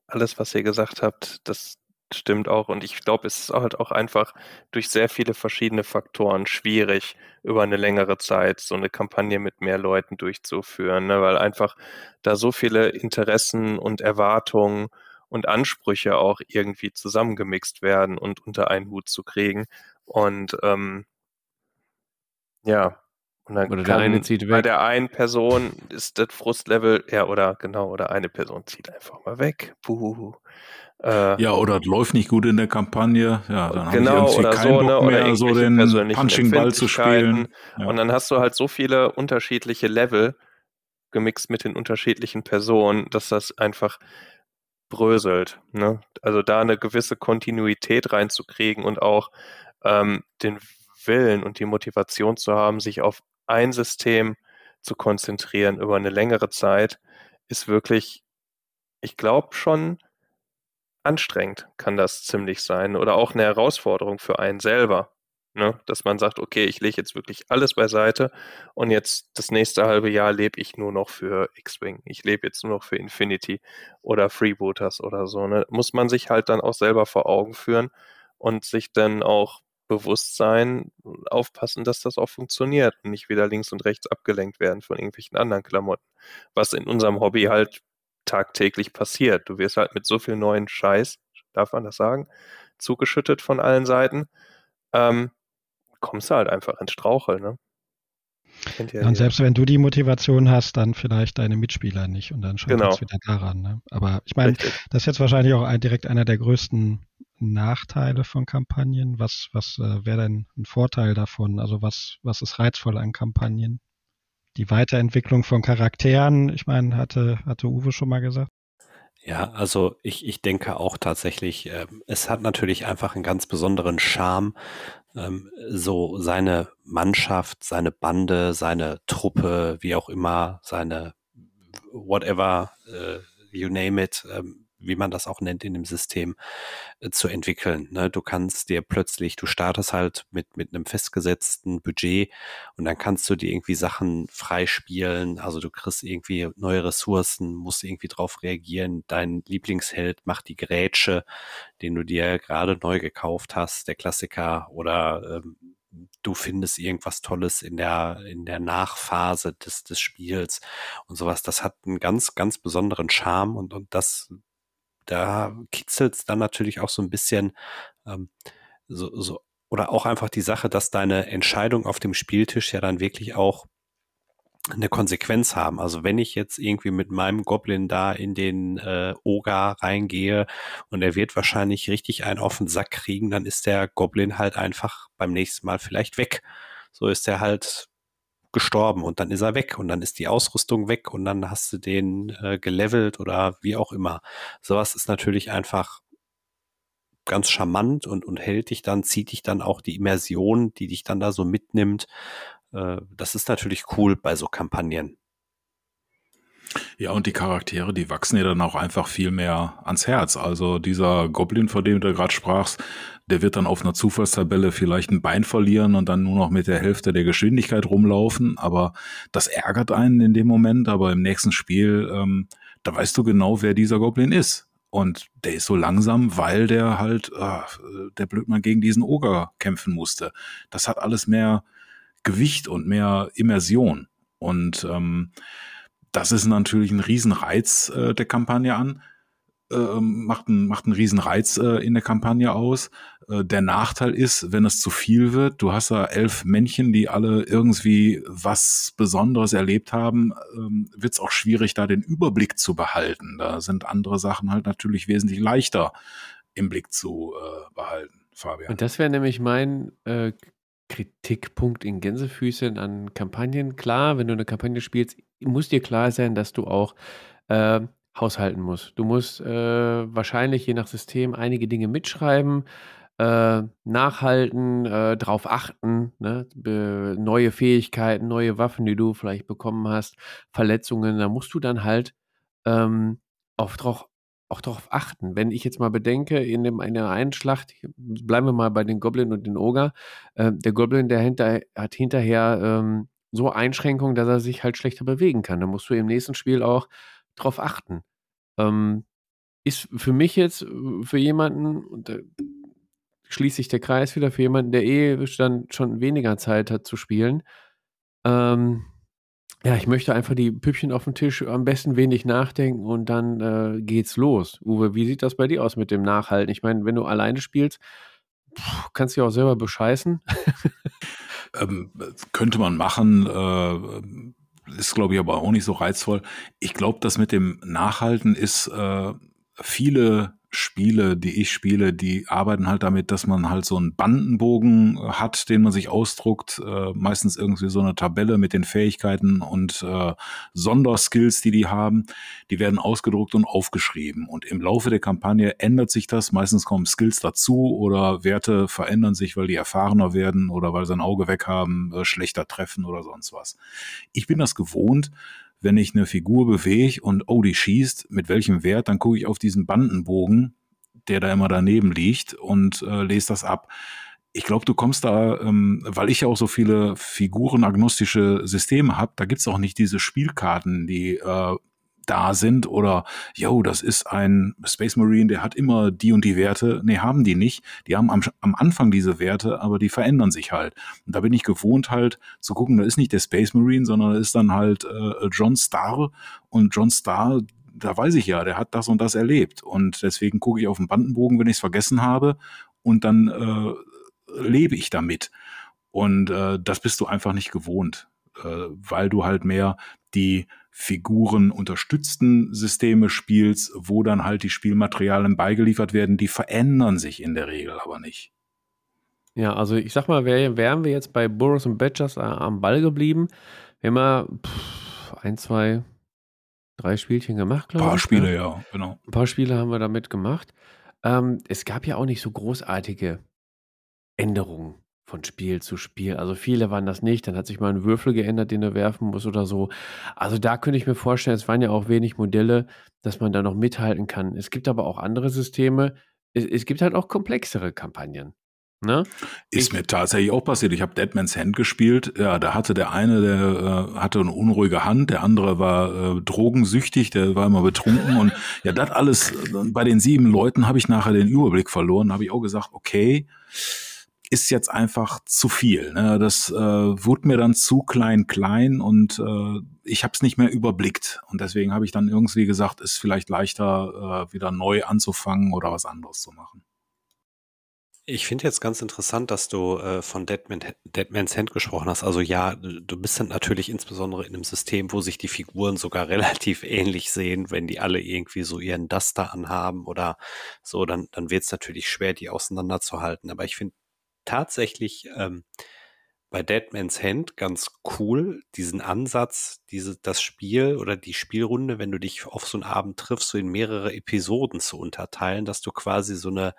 alles, was ihr gesagt habt, das stimmt auch. Und ich glaube, es ist halt auch einfach durch sehr viele verschiedene Faktoren schwierig, über eine längere Zeit so eine Kampagne mit mehr Leuten durchzuführen, ne? weil einfach da so viele Interessen und Erwartungen und Ansprüche auch irgendwie zusammengemixt werden und unter einen Hut zu kriegen. Und ähm, ja, und dann Oder der eine zieht bei weg. der einen Person ist das Frustlevel, ja, oder genau, oder eine Person zieht einfach mal weg. Äh, Ja, oder es läuft nicht gut in der Kampagne. Ja, dann Genau, habe ich irgendwie oder keinen so, Bock ne, oder mehr, so irgendwelche den Punching Ball zu spielen. Ja. Und dann hast du halt so viele unterschiedliche Level gemixt mit den unterschiedlichen Personen, dass das einfach bröselt. Ne? Also da eine gewisse Kontinuität reinzukriegen und auch ähm, den Willen und die Motivation zu haben, sich auf ein System zu konzentrieren über eine längere Zeit, ist wirklich, ich glaube schon anstrengend kann das ziemlich sein oder auch eine Herausforderung für einen selber. Ne? Dass man sagt, okay, ich lege jetzt wirklich alles beiseite und jetzt das nächste halbe Jahr lebe ich nur noch für X-Wing. Ich lebe jetzt nur noch für Infinity oder Freebooters oder so. Ne? Muss man sich halt dann auch selber vor Augen führen und sich dann auch bewusst sein, aufpassen, dass das auch funktioniert und nicht wieder links und rechts abgelenkt werden von irgendwelchen anderen Klamotten. Was in unserem Hobby halt tagtäglich passiert. Du wirst halt mit so viel neuen Scheiß, darf man das sagen, zugeschüttet von allen Seiten. Ähm, kommst du halt einfach ins Straucheln, ne? Ja und selbst wenn du die Motivation hast, dann vielleicht deine Mitspieler nicht und dann scheitert Genau. es wieder daran. Ne? Aber ich meine, das ist jetzt wahrscheinlich auch ein, direkt einer der größten Nachteile von Kampagnen. Was, was äh, wäre denn ein Vorteil davon? Also was, was ist reizvoll an Kampagnen? Die Weiterentwicklung von Charakteren, ich meine, hatte, hatte Uwe schon mal gesagt. Ja, also ich, ich denke auch tatsächlich, ähm, es hat natürlich einfach einen ganz besonderen Charme, ähm, so seine Mannschaft, seine Bande, seine Truppe, wie auch immer, seine whatever, äh, you name it, ähm, wie man das auch nennt in dem System, äh, zu entwickeln. Ne? Du kannst dir plötzlich, du startest halt mit, mit einem festgesetzten Budget und dann kannst du dir irgendwie Sachen freispielen. Also du kriegst irgendwie neue Ressourcen, musst irgendwie drauf reagieren. Dein Lieblingsheld macht die Grätsche, den du dir gerade neu gekauft hast, der Klassiker oder ähm, du findest irgendwas Tolles in der, in der Nachphase des, des Spiels und sowas. Das hat einen ganz, ganz besonderen Charme und, und das, da kitzelt es dann natürlich auch so ein bisschen, ähm, so, so, oder auch einfach die Sache, dass deine Entscheidung auf dem Spieltisch ja dann wirklich auch eine Konsequenz haben. Also wenn ich jetzt irgendwie mit meinem Goblin da in den äh, Oga reingehe und er wird wahrscheinlich richtig einen auf den Sack kriegen, dann ist der Goblin halt einfach beim nächsten Mal vielleicht weg. So ist er halt gestorben und dann ist er weg und dann ist die Ausrüstung weg und dann hast du den äh, gelevelt oder wie auch immer. Sowas ist natürlich einfach ganz charmant und, und hält dich dann, zieht dich dann auch die Immersion, die dich dann da so mitnimmt. Äh, das ist natürlich cool bei so Kampagnen. Ja, und die Charaktere, die wachsen ja dann auch einfach viel mehr ans Herz. Also dieser Goblin, vor dem du gerade sprachst, der wird dann auf einer Zufallstabelle vielleicht ein Bein verlieren und dann nur noch mit der Hälfte der Geschwindigkeit rumlaufen. Aber das ärgert einen in dem Moment. Aber im nächsten Spiel, ähm, da weißt du genau, wer dieser Goblin ist. Und der ist so langsam, weil der halt, äh, der Blödmann gegen diesen Oger kämpfen musste. Das hat alles mehr Gewicht und mehr Immersion. Und ähm, das ist natürlich ein Riesenreiz äh, der Kampagne an. Äh, macht, einen, macht einen riesen Reiz äh, in der Kampagne aus. Äh, der Nachteil ist, wenn es zu viel wird, du hast da elf Männchen, die alle irgendwie was Besonderes erlebt haben, ähm, wird es auch schwierig, da den Überblick zu behalten. Da sind andere Sachen halt natürlich wesentlich leichter im Blick zu äh, behalten, Fabian. Und das wäre nämlich mein äh, Kritikpunkt in Gänsefüßchen an Kampagnen. Klar, wenn du eine Kampagne spielst, muss dir klar sein, dass du auch äh, haushalten musst. Du musst äh, wahrscheinlich je nach System einige Dinge mitschreiben, äh, nachhalten, äh, drauf achten, ne? neue Fähigkeiten, neue Waffen, die du vielleicht bekommen hast, Verletzungen, da musst du dann halt ähm, auch drauf auch darauf achten. Wenn ich jetzt mal bedenke, in dem, in der einen Schlacht, bleiben wir mal bei den Goblin und den Ogre, äh, der Goblin, der hinter, hat hinterher ähm, so Einschränkungen, dass er sich halt schlechter bewegen kann. Da musst du im nächsten Spiel auch drauf achten. Ähm, ist für mich jetzt, äh, für jemanden, und da schließt sich der Kreis wieder, für jemanden, der eh dann schon weniger Zeit hat zu spielen, ähm, ja, ich möchte einfach die Püppchen auf dem Tisch am besten wenig nachdenken und dann äh, geht's los. Uwe, wie sieht das bei dir aus mit dem Nachhalten? Ich meine, wenn du alleine spielst, pff, kannst du ja auch selber bescheißen. ähm, könnte man machen, äh, ist glaube ich aber auch nicht so reizvoll. Ich glaube, das mit dem Nachhalten ist äh, viele Spiele, die ich spiele, die arbeiten halt damit, dass man halt so einen Bandenbogen hat, den man sich ausdruckt, äh, meistens irgendwie so eine Tabelle mit den Fähigkeiten und äh, Sonderskills, die die haben, die werden ausgedruckt und aufgeschrieben. Und im Laufe der Kampagne ändert sich das, meistens kommen Skills dazu oder Werte verändern sich, weil die erfahrener werden oder weil sie ein Auge weg haben, äh, schlechter treffen oder sonst was. Ich bin das gewohnt, wenn ich eine Figur bewege und oh, die schießt, mit welchem Wert, dann gucke ich auf diesen Bandenbogen, der da immer daneben liegt und äh, lese das ab. Ich glaube, du kommst da, ähm, weil ich ja auch so viele figurenagnostische Systeme habe, da gibt's auch nicht diese Spielkarten, die äh, da sind oder, yo, das ist ein Space Marine, der hat immer die und die Werte. Nee, haben die nicht. Die haben am, am Anfang diese Werte, aber die verändern sich halt. Und da bin ich gewohnt halt zu gucken, da ist nicht der Space Marine, sondern da ist dann halt äh, John Starr und John Starr, da weiß ich ja, der hat das und das erlebt. Und deswegen gucke ich auf den Bandenbogen, wenn ich es vergessen habe und dann äh, lebe ich damit. Und äh, das bist du einfach nicht gewohnt, äh, weil du halt mehr die Figuren unterstützten Systeme spielst, wo dann halt die Spielmaterialien beigeliefert werden, die verändern sich in der Regel aber nicht. Ja, also ich sag mal, wär, wären wir jetzt bei Burroughs und Badgers äh, am Ball geblieben, wir haben pff, ein, zwei, drei Spielchen gemacht, glaube ich. Ein paar Spiele, ne? ja, genau. Ein paar Spiele haben wir damit gemacht. Ähm, es gab ja auch nicht so großartige Änderungen von Spiel zu Spiel. Also viele waren das nicht. Dann hat sich mal ein Würfel geändert, den er werfen muss oder so. Also da könnte ich mir vorstellen, es waren ja auch wenig Modelle, dass man da noch mithalten kann. Es gibt aber auch andere Systeme. Es, es gibt halt auch komplexere Kampagnen. Ne? Ist ich, mir tatsächlich auch passiert. Ich habe Deadman's Hand gespielt. Ja, da hatte der eine, der äh, hatte eine unruhige Hand, der andere war äh, drogensüchtig, der war immer betrunken und ja, das alles äh, bei den sieben Leuten habe ich nachher den Überblick verloren. Habe ich auch gesagt, okay, ist jetzt einfach zu viel. Ne? Das äh, wurde mir dann zu klein, klein und äh, ich habe es nicht mehr überblickt. Und deswegen habe ich dann irgendwie gesagt, ist vielleicht leichter, äh, wieder neu anzufangen oder was anderes zu machen. Ich finde jetzt ganz interessant, dass du äh, von Deadman, Deadman's Hand gesprochen hast. Also ja, du bist dann natürlich insbesondere in einem System, wo sich die Figuren sogar relativ ähnlich sehen, wenn die alle irgendwie so ihren Duster anhaben oder so, dann, dann wird es natürlich schwer, die auseinanderzuhalten. Aber ich finde tatsächlich ähm, bei Deadman's Hand ganz cool, diesen Ansatz, diese, das Spiel oder die Spielrunde, wenn du dich auf so einen Abend triffst, so in mehrere Episoden zu unterteilen, dass du quasi so eine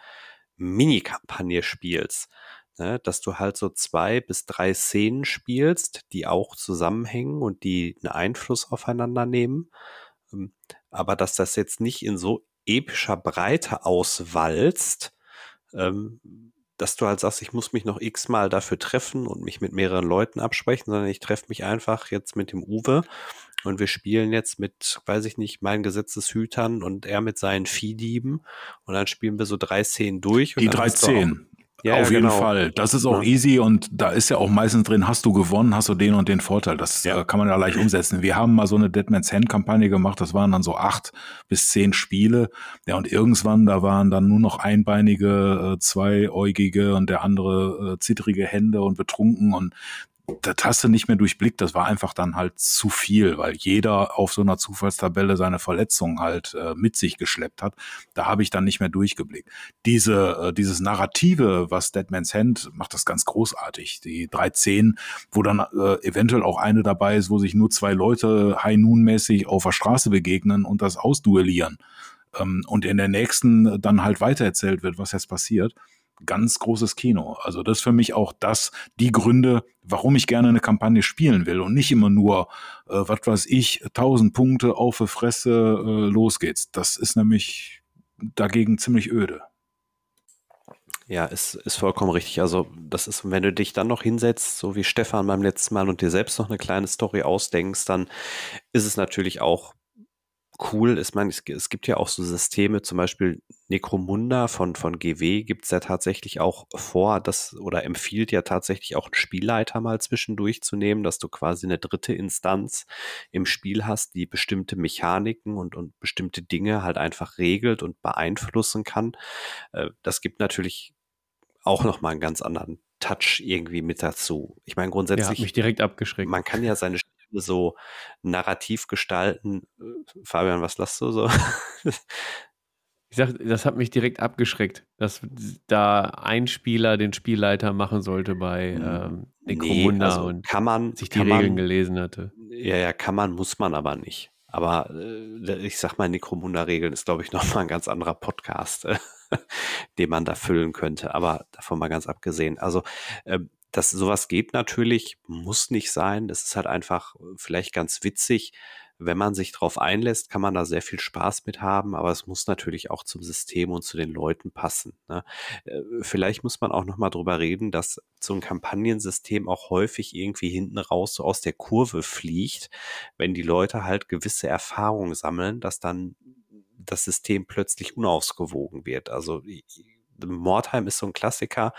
Mini-Kampagne spielst. Ne? Dass du halt so zwei bis drei Szenen spielst, die auch zusammenhängen und die einen Einfluss aufeinander nehmen. Ähm, aber dass das jetzt nicht in so epischer Breite auswalzt, ähm, dass du halt sagst, ich muss mich noch x-mal dafür treffen und mich mit mehreren Leuten absprechen, sondern ich treffe mich einfach jetzt mit dem Uwe und wir spielen jetzt mit, weiß ich nicht, meinen Gesetzeshütern und er mit seinen Viehdieben und dann spielen wir so drei Szenen durch. Die drei Szenen. Ja, Auf ja, jeden genau. Fall. Das ist auch Ja. easy und da ist ja auch meistens drin, hast du gewonnen, hast du den und den Vorteil. Das Ja. äh, kann man ja leicht umsetzen. Wir haben mal so eine Deadman's Hand Kampagne gemacht, das waren dann so acht bis zehn Spiele. Ja, und irgendwann, da waren dann nur noch einbeinige, äh, zweiäugige und der andere äh, zittrige Hände und betrunken und das hast du nicht mehr durchblickt. Das war einfach dann halt zu viel, weil jeder auf so einer Zufallstabelle seine Verletzung halt äh, mit sich geschleppt hat. Da habe ich dann nicht mehr durchgeblickt. Diese, äh, dieses Narrative, was Deadman's Hand macht das ganz großartig. Die 13, wo dann äh, eventuell auch eine dabei ist, wo sich nur zwei Leute High Noon mäßig auf der Straße begegnen und das ausduellieren. Ähm, und in der nächsten dann halt weitererzählt wird, was jetzt passiert ganz großes Kino. Also das ist für mich auch das, die Gründe, warum ich gerne eine Kampagne spielen will und nicht immer nur, äh, was weiß ich, 1000 Punkte auf die Fresse, äh, los geht's. Das ist nämlich dagegen ziemlich öde. Ja, ist, ist vollkommen richtig. Also, das ist, wenn du dich dann noch hinsetzt, so wie Stefan beim letzten Mal und dir selbst noch eine kleine Story ausdenkst, dann ist es natürlich auch cool. Ich meine, es, es gibt ja auch so Systeme, zum Beispiel Necromunda von, von GW gibt es ja tatsächlich auch vor, das oder empfiehlt ja tatsächlich auch einen Spielleiter mal zwischendurch zu nehmen, dass du quasi eine dritte Instanz im Spiel hast, die bestimmte Mechaniken und, und bestimmte Dinge halt einfach regelt und beeinflussen kann. Äh, Das gibt natürlich auch nochmal einen ganz anderen Touch irgendwie mit dazu. Ich meine, grundsätzlich mich direkt abgeschreckt. man kann ja seine So narrativ gestalten. Äh, Fabian, was lachst du so? Ich sag, das hat mich direkt abgeschreckt, dass da ein Spieler den Spielleiter machen sollte bei ähm, Necromunda also und kann man, sich die kann Regeln man, gelesen hatte. Ja, ja, kann man, muss man aber nicht. Aber äh, ich sag mal, Necromunda-Regeln ist, glaube ich, nochmal ein ganz anderer Podcast, äh, den man da füllen könnte. Aber davon mal ganz abgesehen. Also, äh, das, sowas geht natürlich, muss nicht sein. Das ist halt einfach äh, vielleicht ganz witzig. Wenn man sich drauf einlässt, kann man da sehr viel Spaß mit haben, aber es muss natürlich auch zum System und zu den Leuten passen. Ne? Äh, Vielleicht muss man auch noch mal drüber reden, dass so ein Kampagnensystem auch häufig irgendwie hinten raus so aus der Kurve fliegt, wenn die Leute halt gewisse Erfahrungen sammeln, dass dann das System plötzlich unausgewogen wird. Also Mordheim ist so ein Klassiker,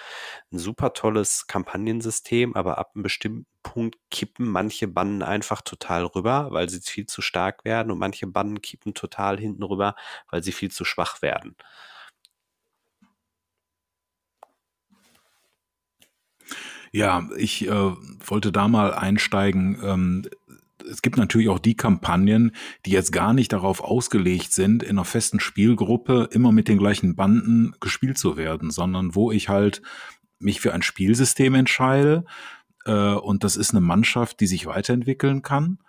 ein super tolles Kampagnensystem, aber ab einem bestimmten Punkt kippen manche Banden einfach total rüber, weil sie viel zu stark werden und manche Banden kippen total hinten rüber, weil sie viel zu schwach werden. Ja, ich äh, wollte da mal einsteigen. Ähm, es gibt natürlich auch die Kampagnen, die jetzt gar nicht darauf ausgelegt sind, in einer festen Spielgruppe immer mit den gleichen Banden gespielt zu werden, sondern wo ich halt mich für ein Spielsystem entscheide äh, und das ist eine Mannschaft, die sich weiterentwickeln kann.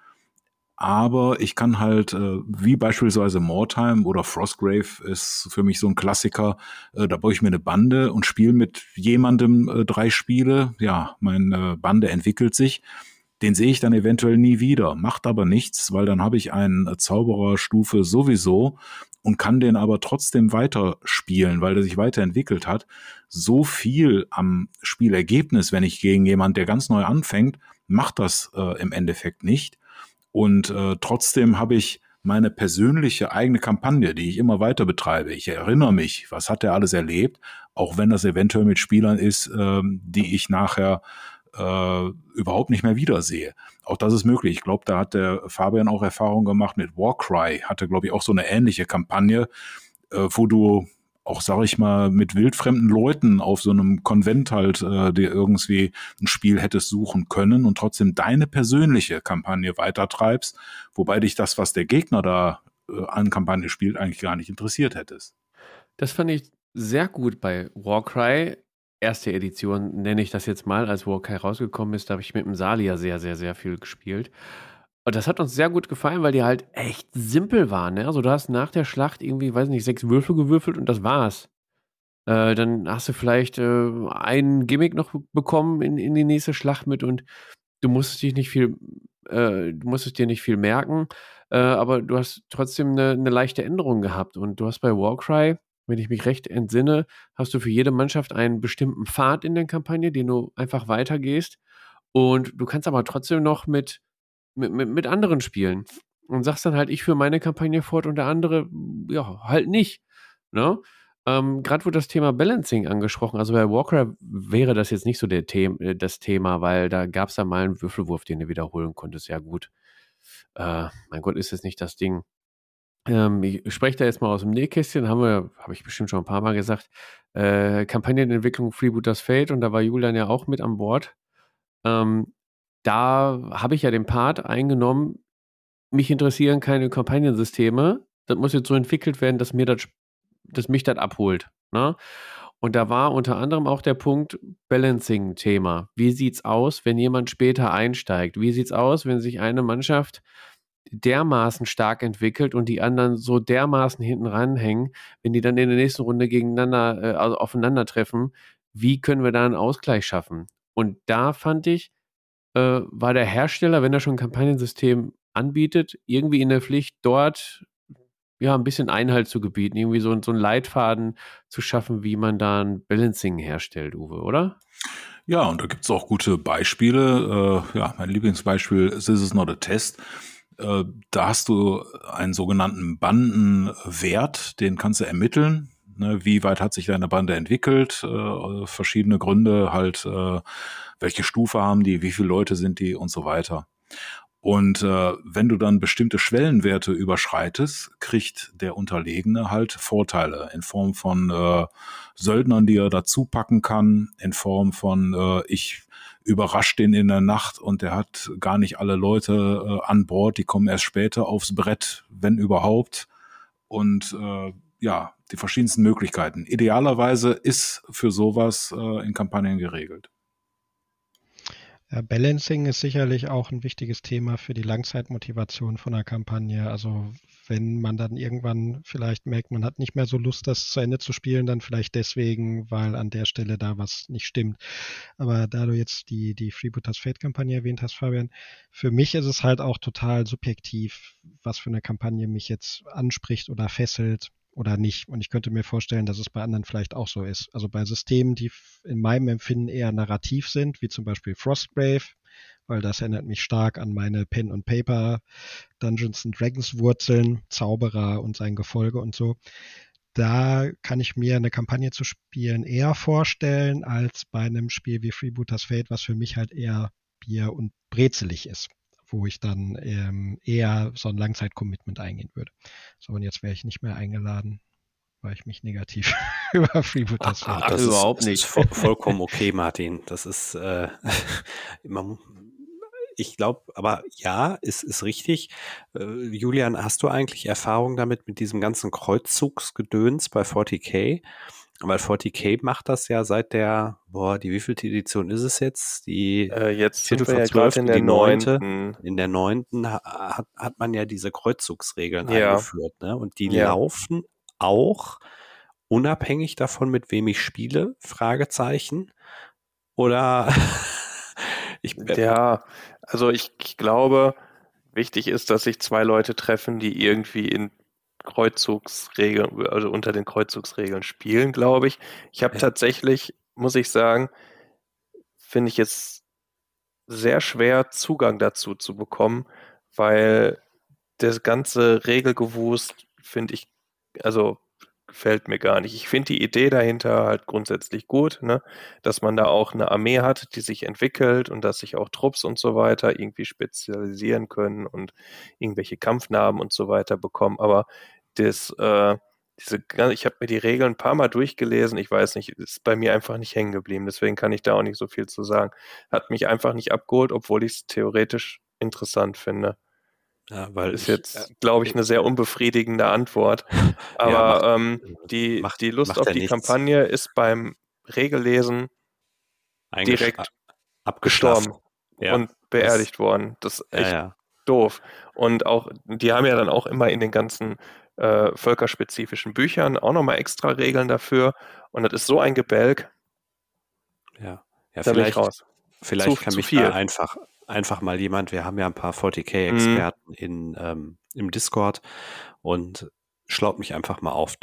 Aber ich kann halt, äh, wie beispielsweise Mordheim oder Frostgrave ist für mich so ein Klassiker, äh, da baue ich mir eine Bande und spiele mit jemandem äh, drei Spiele. Ja, meine Bande entwickelt sich. Den sehe ich dann eventuell nie wieder, macht aber nichts, weil dann habe ich einen Zaubererstufe sowieso und kann den aber trotzdem weiterspielen, weil der sich weiterentwickelt hat. So viel am Spielergebnis, wenn ich gegen jemand, der ganz neu anfängt, macht das äh, im Endeffekt nicht. Und äh, trotzdem habe ich meine persönliche eigene Kampagne, die ich immer weiter betreibe. Ich erinnere mich, was hat er alles erlebt, auch wenn das eventuell mit Spielern ist, ähm, die ich nachher äh, überhaupt nicht mehr wiedersehe. Auch das ist möglich. Ich glaube, da hat der Fabian auch Erfahrung gemacht mit Warcry, hatte, glaube ich, auch so eine ähnliche Kampagne, äh, wo du auch, sag ich mal, mit wildfremden Leuten auf so einem Konvent halt äh, dir irgendwie ein Spiel hättest suchen können und trotzdem deine persönliche Kampagne weitertreibst, wobei dich das, was der Gegner da äh, an Kampagne spielt, eigentlich gar nicht interessiert hättest. Das fand ich sehr gut bei Warcry. Erste Edition nenne ich das jetzt mal, als Warcry rausgekommen ist. Da habe ich mit dem Salia sehr, sehr, sehr viel gespielt. Und das hat uns sehr gut gefallen, weil die halt echt simpel waren. Ne? Also du hast nach der Schlacht irgendwie, weiß nicht, sechs Würfel gewürfelt und das war's. Äh, dann hast du vielleicht äh, ein Gimmick noch bekommen in, in die nächste Schlacht mit und du musstest dich nicht viel, äh, du musstest dir nicht viel merken, äh, aber du hast trotzdem eine, eine leichte Änderung gehabt. Und du hast bei Warcry, wenn ich mich recht entsinne, hast du für jede Mannschaft einen bestimmten Pfad in der Kampagne, den du einfach weitergehst. Und du kannst aber trotzdem noch mit mit, mit, mit anderen spielen. Und sagst dann halt, ich für meine Kampagne fort und der andere, ja, halt nicht. Ne? Ähm, Gerade wurde das Thema Balancing angesprochen. Also bei Walker wäre das jetzt nicht so der The äh, das Thema, weil da gab es ja mal einen Würfelwurf, den du wiederholen konntest. Ja gut. Äh, mein Gott, ist jetzt nicht das Ding. Ähm, ich spreche da jetzt mal aus dem Nähkästchen, haben wir, habe ich bestimmt schon ein paar Mal gesagt, äh, Kampagnenentwicklung Freebooters Fate und da war Julian ja auch mit an Bord. Ähm, da habe ich ja den Part eingenommen, mich interessieren keine Kampagnensysteme. Das muss jetzt so entwickelt werden, dass mir das, dass mich das abholt. Ne? Und da war unter anderem auch der Punkt Balancing-Thema. Wie sieht's aus, wenn jemand später einsteigt? Wie sieht's aus, wenn sich eine Mannschaft dermaßen stark entwickelt und die anderen so dermaßen hinten ranhängen, wenn die dann in der nächsten Runde gegeneinander, äh, also aufeinandertreffen, wie können wir da einen Ausgleich schaffen? Und da fand ich, äh, war der Hersteller, wenn er schon ein Kampagnensystem anbietet, irgendwie in der Pflicht, dort ja ein bisschen Einhalt zu gebieten, irgendwie so, so einen Leitfaden zu schaffen, wie man da ein Balancing herstellt, Uwe, oder? Ja, und da gibt es auch gute Beispiele. Äh, ja, mein Lieblingsbeispiel, This is not a test. Äh, da hast du einen sogenannten Bandenwert, den kannst du ermitteln. Ne, wie weit hat sich deine Bande entwickelt? Äh, verschiedene Gründe, halt, äh, welche Stufe haben die, wie viele Leute sind die und so weiter. Und äh, wenn du dann bestimmte Schwellenwerte überschreitest, kriegt der Unterlegene halt Vorteile in Form von äh, Söldnern, die er dazu packen kann, in Form von äh, ich überrascht den in der Nacht und der hat gar nicht alle Leute äh, an Bord, die kommen erst später aufs Brett, wenn überhaupt. Und äh, ja, die verschiedensten Möglichkeiten. Idealerweise ist für sowas äh, in Kampagnen geregelt. Ja, Balancing ist sicherlich auch ein wichtiges Thema für die Langzeitmotivation von einer Kampagne. Also wenn man dann irgendwann vielleicht merkt, man hat nicht mehr so Lust, das zu Ende zu spielen, dann vielleicht deswegen, weil an der Stelle da was nicht stimmt. Aber da du jetzt die, die Freebooters Fate-Kampagne erwähnt hast, Fabian, für mich ist es halt auch total subjektiv, was für eine Kampagne mich jetzt anspricht oder fesselt oder nicht. Und ich könnte mir vorstellen, dass es bei anderen vielleicht auch so ist. Also bei Systemen, die in meinem Empfinden eher narrativ sind, wie zum Beispiel Frostgrave, weil das erinnert mich stark an meine Pen und Paper Dungeons and Dragons Wurzeln, Zauberer und sein Gefolge und so. Da kann ich mir eine Kampagne zu spielen eher vorstellen als bei einem Spiel wie Freebooters Fate, was für mich halt eher Bier und brezelig ist wo ich dann ähm, eher so ein Langzeit-Commitment eingehen würde. So, und jetzt wäre ich nicht mehr eingeladen, weil ich mich negativ über Freebooters Ach, ach, das überhaupt ist, nicht. Das ist vollkommen okay, Martin. Das ist äh, man, ich glaube, aber ja, ist, ist richtig. Äh, Julian, hast du eigentlich Erfahrung damit mit diesem ganzen Kreuzzugsgedöns bei 40k? Weil 40k macht das ja seit der, boah, die wievielte Edition ist es jetzt? Die äh, jetzt Viertel vor zwölf, ja in der neunten. In der neunten hat, hat man ja diese Kreuzzugsregeln ja. eingeführt, ne? Und die ja. laufen auch unabhängig davon, mit wem ich spiele? Fragezeichen. Oder ich, ja, also ich, ich glaube, wichtig ist, dass sich zwei Leute treffen, die irgendwie in Kreuzzugsregeln, also unter den Kreuzzugsregeln spielen, glaube ich. Ich habe ja. tatsächlich, muss ich sagen, finde ich es sehr schwer, Zugang dazu zu bekommen, weil das ganze Regelgewusst finde ich, also gefällt mir gar nicht. Ich finde die Idee dahinter halt grundsätzlich gut, ne? dass man da auch eine Armee hat, die sich entwickelt und dass sich auch Trupps und so weiter irgendwie spezialisieren können und irgendwelche Kampfnamen und so weiter bekommen. Aber das, äh, diese, ich habe mir die Regeln ein paar Mal durchgelesen. Ich weiß nicht, ist bei mir einfach nicht hängen geblieben. Deswegen kann ich da auch nicht so viel zu sagen. Hat mich einfach nicht abgeholt, obwohl ich es theoretisch interessant finde. Ja, weil ist ich, jetzt, äh, glaube ich, eine sehr unbefriedigende Antwort. Aber ja, macht, ähm, die, macht, die Lust auf die nichts. Kampagne ist beim Regellesen direkt abgestorben ja. und beerdigt das, worden. Das ist echt doof. Und auch, die haben ja dann auch immer in den ganzen äh, völkerspezifischen Büchern auch nochmal extra Regeln dafür. Und das ist so ein Gebälk. Ja, ja da vielleicht, raus. vielleicht zu, kann zu mich viel. da einfach, einfach mal jemand, wir haben ja ein paar 40k-Experten mhm. in, ähm, im Discord und schlaut mich einfach mal auf.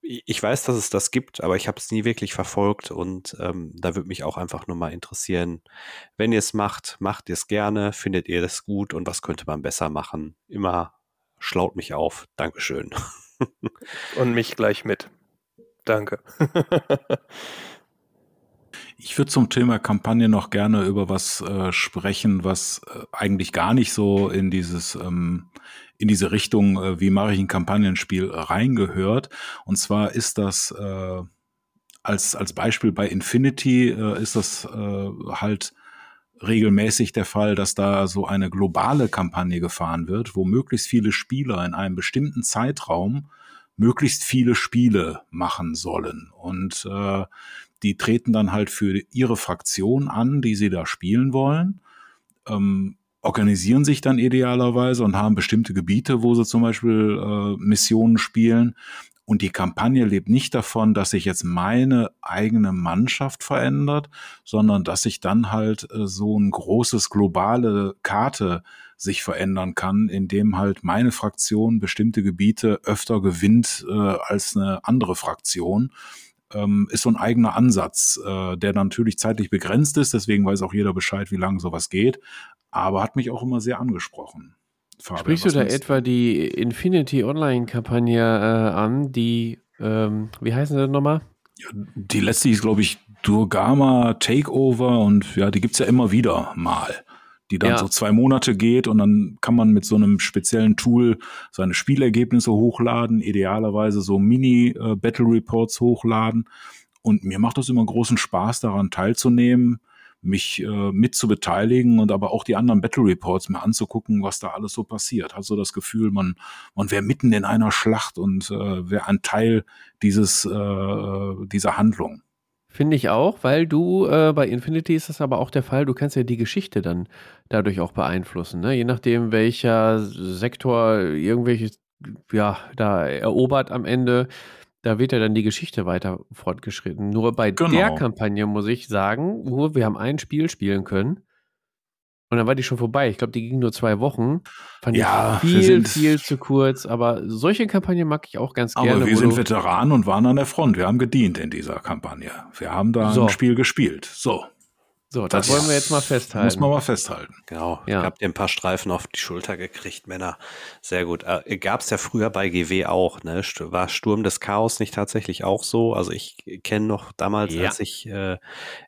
Ich weiß, dass es das gibt, aber ich habe es nie wirklich verfolgt und ähm, da würde mich auch einfach nur mal interessieren, wenn ihr es macht, macht ihr es gerne, findet ihr das gut und was könnte man besser machen? Immer schlaut mich auf. Dankeschön. Und mich gleich mit. Danke. Ich würde zum Thema Kampagne noch gerne über was äh, sprechen, was äh, eigentlich gar nicht so in dieses ähm, in diese Richtung, äh, wie mache ich ein Kampagnenspiel reingehört. Und zwar ist das äh, als als Beispiel bei Infinity äh, ist das äh, halt regelmäßig der Fall, dass da so eine globale Kampagne gefahren wird, wo möglichst viele Spieler in einem bestimmten Zeitraum möglichst viele Spiele machen sollen. Und äh, die treten dann halt für ihre Fraktion an, die sie da spielen wollen, ähm, organisieren sich dann idealerweise und haben bestimmte Gebiete, wo sie zum Beispiel äh, Missionen spielen. Und die Kampagne lebt nicht davon, dass sich jetzt meine eigene Mannschaft verändert, sondern dass sich dann halt äh, so ein großes globale Karte sich verändern kann, indem halt meine Fraktion bestimmte Gebiete öfter gewinnt äh, als eine andere Fraktion ähm, ist so ein eigener Ansatz, äh, der natürlich zeitlich begrenzt ist. Deswegen weiß auch jeder Bescheid, wie lange sowas geht. Aber hat mich auch immer sehr angesprochen. Fabian, Sprichst du da etwa die Infinity Online-Kampagne äh, an, die, ähm, wie heißen sie denn nochmal? Ja, die letzte ist, glaube ich, Durgama Takeover und ja, die gibt's ja immer wieder mal die dann ja. so zwei Monate geht und dann kann man mit so einem speziellen Tool seine Spielergebnisse hochladen, idealerweise so Mini-Battle äh, Reports hochladen. Und mir macht das immer großen Spaß, daran teilzunehmen, mich äh, mit zu beteiligen und aber auch die anderen Battle Reports mir anzugucken, was da alles so passiert. Hat so das Gefühl, man, man wäre mitten in einer Schlacht und äh, wäre ein Teil dieses, äh, dieser Handlung. Finde ich auch, weil du äh, bei Infinity ist das aber auch der Fall, du kannst ja die Geschichte dann dadurch auch beeinflussen. Ne? Je nachdem, welcher Sektor irgendwelches, ja, da erobert am Ende, da wird ja dann die Geschichte weiter fortgeschritten. Nur bei genau. der Kampagne muss ich sagen, wir haben ein Spiel spielen können und dann war die schon vorbei. Ich glaube, die ging nur zwei Wochen. Fand ja, ich viel, viel zu kurz. Aber solche Kampagnen mag ich auch ganz gerne. Aber wir sind Veteranen und waren an der Front. Wir haben gedient in dieser Kampagne. Wir haben da so. ein Spiel gespielt. So. So, das, das wollen wir jetzt mal festhalten. Muss man mal festhalten. Genau. Ja. Habt ihr ein paar Streifen auf die Schulter gekriegt, Männer. Sehr gut. Äh, Gab es ja früher bei GW auch, ne? War Sturm des Chaos nicht tatsächlich auch so? Also ich kenne noch damals, ja. als ich äh,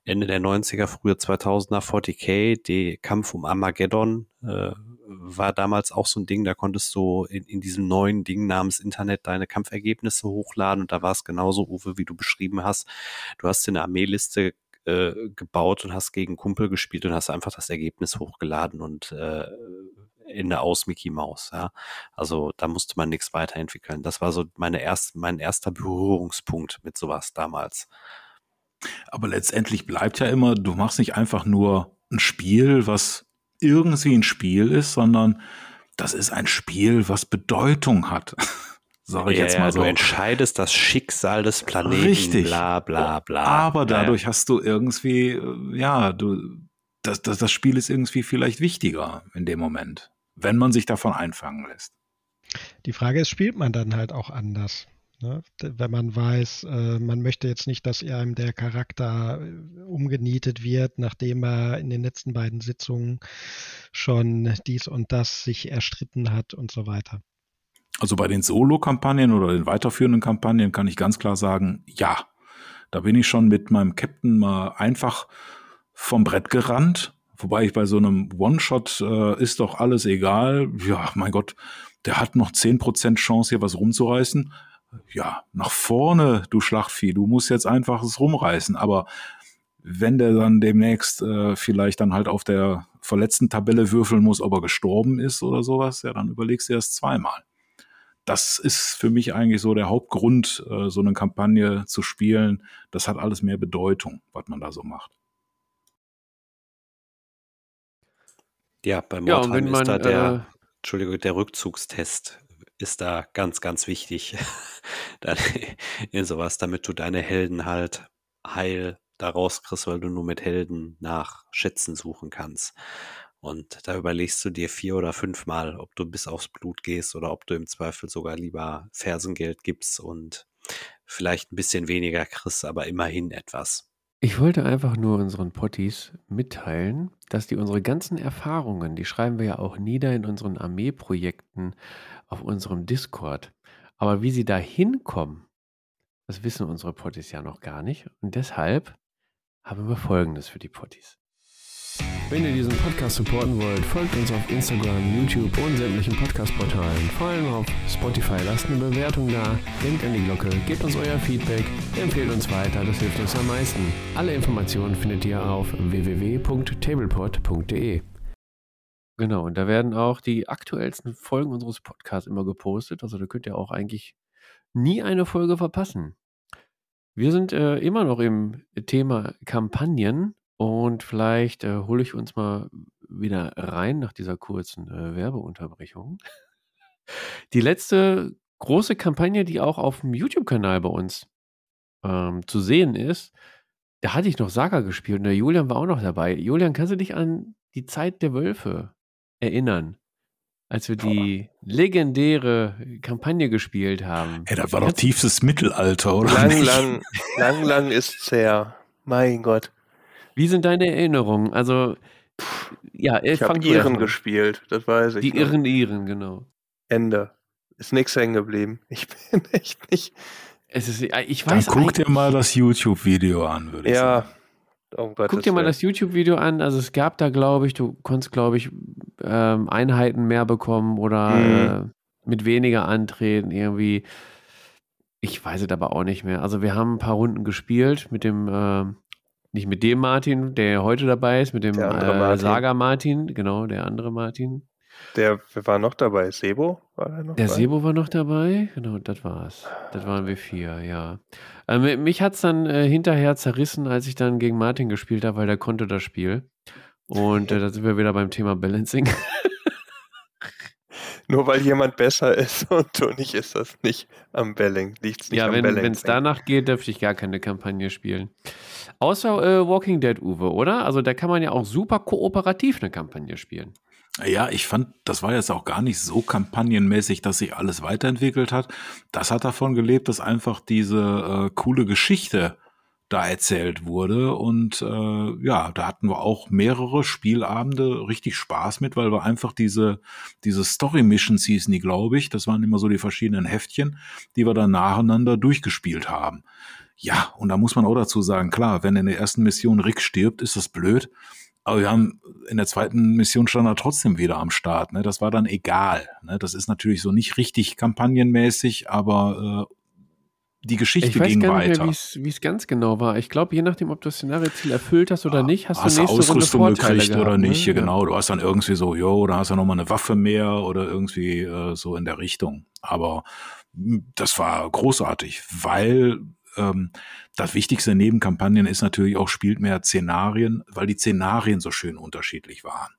Ende der 90er, frühe 2000er 40k, die Kampf um Armageddon äh, war damals auch so ein Ding, da konntest du in, in diesem neuen Ding namens Internet deine Kampfergebnisse hochladen und da war es genauso, Uwe, wie du beschrieben hast. Du hast in eine Armeeliste äh, gebaut und hast gegen Kumpel gespielt und hast einfach das Ergebnis hochgeladen und äh, Ende aus Mickey Mouse. Ja. Also da musste man nichts weiterentwickeln. Das war so meine erst, mein erster Berührungspunkt mit sowas damals. Aber letztendlich bleibt ja immer, du machst nicht einfach nur ein Spiel, was irgendwie ein Spiel ist, sondern das ist ein Spiel, was Bedeutung hat. sag ich ja, jetzt mal so. Du entscheidest das Schicksal des Planeten, Richtig. bla bla bla. Aber dadurch ja. hast du irgendwie, äh, ja, du, das, das, das Spiel ist irgendwie vielleicht wichtiger in dem Moment, wenn man sich davon einfangen lässt. Die Frage ist, spielt man dann halt auch anders? Ne? Wenn man weiß, äh, man möchte jetzt nicht, dass einem der Charakter äh, umgenietet wird, nachdem er in den letzten beiden Sitzungen schon dies und das sich erstritten hat und so weiter. Also bei den Solo-Kampagnen oder den weiterführenden Kampagnen kann ich ganz klar sagen, ja. Da bin ich schon mit meinem Captain mal einfach vom Brett gerannt. Wobei ich bei so einem One-Shot äh, ist doch alles egal. Ja, mein Gott, der hat noch zehn Prozent Chance, hier was rumzureißen. Ja, nach vorne, du Schlachtvieh, du musst jetzt einfach es rumreißen. Aber wenn der dann demnächst äh, vielleicht dann halt auf der verletzten Tabelle würfeln muss, ob er gestorben ist oder sowas, ja, dann überlegst du erst zweimal das ist für mich eigentlich so der Hauptgrund, äh, so eine Kampagne zu spielen. Das hat alles mehr Bedeutung, was man da so macht. Ja, bei Mordheim ja, ist da der, äh, Entschuldigung, der Rückzugstest ist da ganz, ganz wichtig. in sowas, damit du deine Helden halt heil da rauskriegst, weil du nur mit Helden nach Schätzen suchen kannst. Und da überlegst du dir vier oder fünfmal, ob du bis aufs Blut gehst oder ob du im Zweifel sogar lieber Fersengeld gibst und vielleicht ein bisschen weniger kriegst, aber immerhin etwas. Ich wollte einfach nur unseren Potties mitteilen, dass die unsere ganzen Erfahrungen, die schreiben wir ja auch nieder in unseren Armeeprojekten auf unserem Discord. Aber wie sie da hinkommen, Das wissen unsere Potties ja noch gar nicht. Und deshalb haben wir Folgendes für die Potties. Wenn ihr diesen Podcast supporten wollt, folgt uns auf Instagram, YouTube und sämtlichen Podcast-Portalen. Vor allem auf Spotify. Lasst eine Bewertung da, denkt an die Glocke, gebt uns euer Feedback, empfehlt uns weiter, das hilft uns am meisten. Alle Informationen findet ihr auf www.tablepod.de. Genau, und da werden auch die aktuellsten Folgen unseres Podcasts immer gepostet. Also da könnt ihr auch eigentlich nie eine Folge verpassen. Wir sind äh, immer noch im Thema Kampagnen und vielleicht äh, hole ich uns mal wieder rein nach dieser kurzen äh, Werbeunterbrechung. Die letzte große Kampagne, die auch auf dem YouTube-Kanal bei uns ähm, zu sehen ist, da hatte ich noch Saga gespielt und der Julian war auch noch dabei. Julian, kannst du dich an die Zeit der Wölfe erinnern? Als wir die legendäre Kampagne gespielt haben. Ey, das war doch tiefstes Mittelalter, oder? Lang, nicht? lang, lang, lang ist's her. Mein Gott. Wie sind deine Erinnerungen? Also, ja, äh, Ich habe Iren gespielt, das weiß ich. Die noch. Irren Iren, genau. Ende. Ist nichts hängen geblieben. Ich bin echt nicht. Es ist, äh, ich Dann weiß guck dir mal das YouTube-Video an, würde ich Ja. sagen. Um Gottes Guck dir mal das YouTube-Video an. Also es gab da, glaube ich, du konntest, glaube ich, ähm, Einheiten mehr bekommen oder Mhm. äh, mit weniger antreten irgendwie. Ich weiß es aber auch nicht mehr. Also wir haben ein paar Runden gespielt mit dem, ähm, nicht mit dem Martin, der heute dabei ist, mit dem äh, Martin. Saga Martin, genau, der andere Martin. Der war noch dabei. Sebo war da noch Der bei? Sebo war noch dabei, genau, das war's. Das waren wir vier, ja. Ähm, mich hat's dann äh, hinterher zerrissen, als ich dann gegen Martin gespielt habe, weil der konnte das Spiel. Und äh, da sind wir wieder beim Thema Balancing. Nur weil jemand besser ist und du nicht, ist das nicht am Belling. Liegt's nicht ja, am wenn es danach geht, dürfte ich gar keine Kampagne spielen. Außer äh, Walking Dead, Uwe, oder? Also da kann man ja auch super kooperativ eine Kampagne spielen. Ja, ich fand, das war jetzt auch gar nicht so kampagnenmäßig, dass sich alles weiterentwickelt hat. Das hat davon gelebt, dass einfach diese äh, coole Geschichte da erzählt wurde. Und äh, ja, da hatten wir auch mehrere Spielabende richtig Spaß mit, weil wir einfach diese, diese Story-Missions hießen die, glaube ich. Das waren immer so die verschiedenen Heftchen, die wir dann nacheinander durchgespielt haben. Ja, und da muss man auch dazu sagen, klar, wenn in der ersten Mission Rick stirbt, ist das blöd. Aber wir haben in der zweiten Mission stand er trotzdem wieder am Start. Ne? Das war dann egal. Ne? Das ist natürlich so nicht richtig kampagnenmäßig, aber äh, die Geschichte Ich weiß ging gar nicht weiter. mehr, wie es ganz genau war. Ich glaube, je nachdem, ob du das Szenario-Ziel erfüllt hast oder nicht, hast, hast du nächste Runde Ausrüstung Vorteile gekriegt gehabt, oder ne? nicht? Ja, Ja. Genau, du hast dann irgendwie so, jo, da hast du nochmal eine Waffe mehr oder irgendwie äh, so in der Richtung. Aber mh, das war großartig, weil ähm, das Wichtigste neben Kampagnen ist natürlich auch, spielt mehr Szenarien, weil die Szenarien so schön unterschiedlich waren.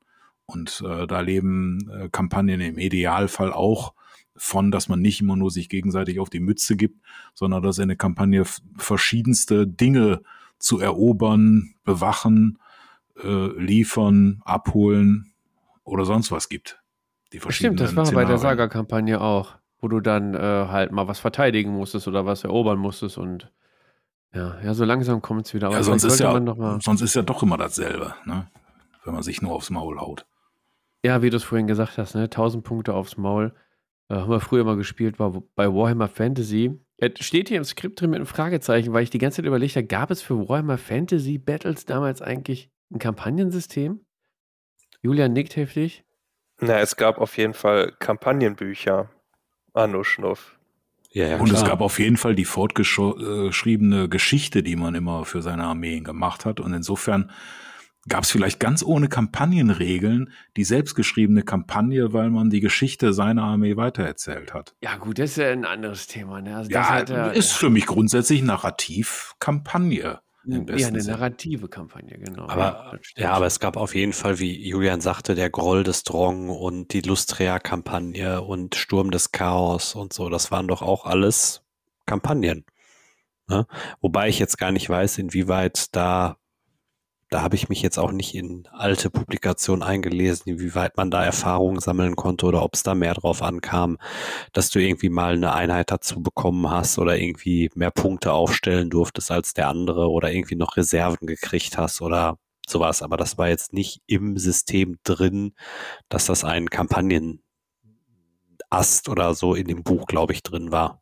Und äh, da leben äh, Kampagnen im Idealfall auch von, dass man nicht immer nur sich gegenseitig auf die Mütze gibt, sondern dass eine Kampagne verschiedenste Dinge zu erobern, bewachen, äh, liefern, abholen oder sonst was gibt. Die Stimmt, das war verschiedenen bei der Szenarien. Saga-Kampagne auch, wo du dann äh, halt mal was verteidigen musstest oder was erobern musstest und ja, ja, so langsam kommt es wieder. Ja, sonst ist ja, sonst ist ja doch immer dasselbe, ne? wenn man sich nur aufs Maul haut. ja, wie du es vorhin gesagt hast, ne, 1000 Punkte aufs Maul. Äh, haben wir früher mal gespielt war bei Warhammer Fantasy. Es steht hier im Skript drin mit einem Fragezeichen, weil ich die ganze Zeit überlegt habe, gab es für Warhammer Fantasy Battles damals eigentlich ein Kampagnensystem? Julian nickt heftig. Na, es gab auf jeden Fall Kampagnenbücher. Anno Schnuff. Ja, ja, Und es klar. gab auf jeden Fall die fortgeschriebene Geschichte, die man immer für seine Armeen gemacht hat. Und insofern gab es vielleicht ganz ohne Kampagnenregeln die selbstgeschriebene Kampagne, weil man die Geschichte seiner Armee weitererzählt hat. Ja, gut, das ist ja ein anderes Thema. Ne? Also das Ja, hat ja, ist für mich grundsätzlich narrativ Kampagne. im ja, eine narrative Kampagne, genau. Aber, ja, aber es gab auf jeden Fall, wie Julian sagte, der Groll des Drong und die Lustrea-Kampagne und Sturm des Chaos und so. Das waren doch auch alles Kampagnen. Ne? Wobei ich jetzt gar nicht weiß, inwieweit da, da habe ich mich jetzt auch nicht in alte Publikationen eingelesen, inwieweit man da Erfahrungen sammeln konnte oder ob es da mehr drauf ankam, dass du irgendwie mal eine Einheit dazu bekommen hast oder irgendwie mehr Punkte aufstellen durftest als der andere oder irgendwie noch Reserven gekriegt hast oder sowas. Aber das war jetzt nicht im System drin, dass das ein Kampagnenast oder so in dem Buch, glaube ich, drin war.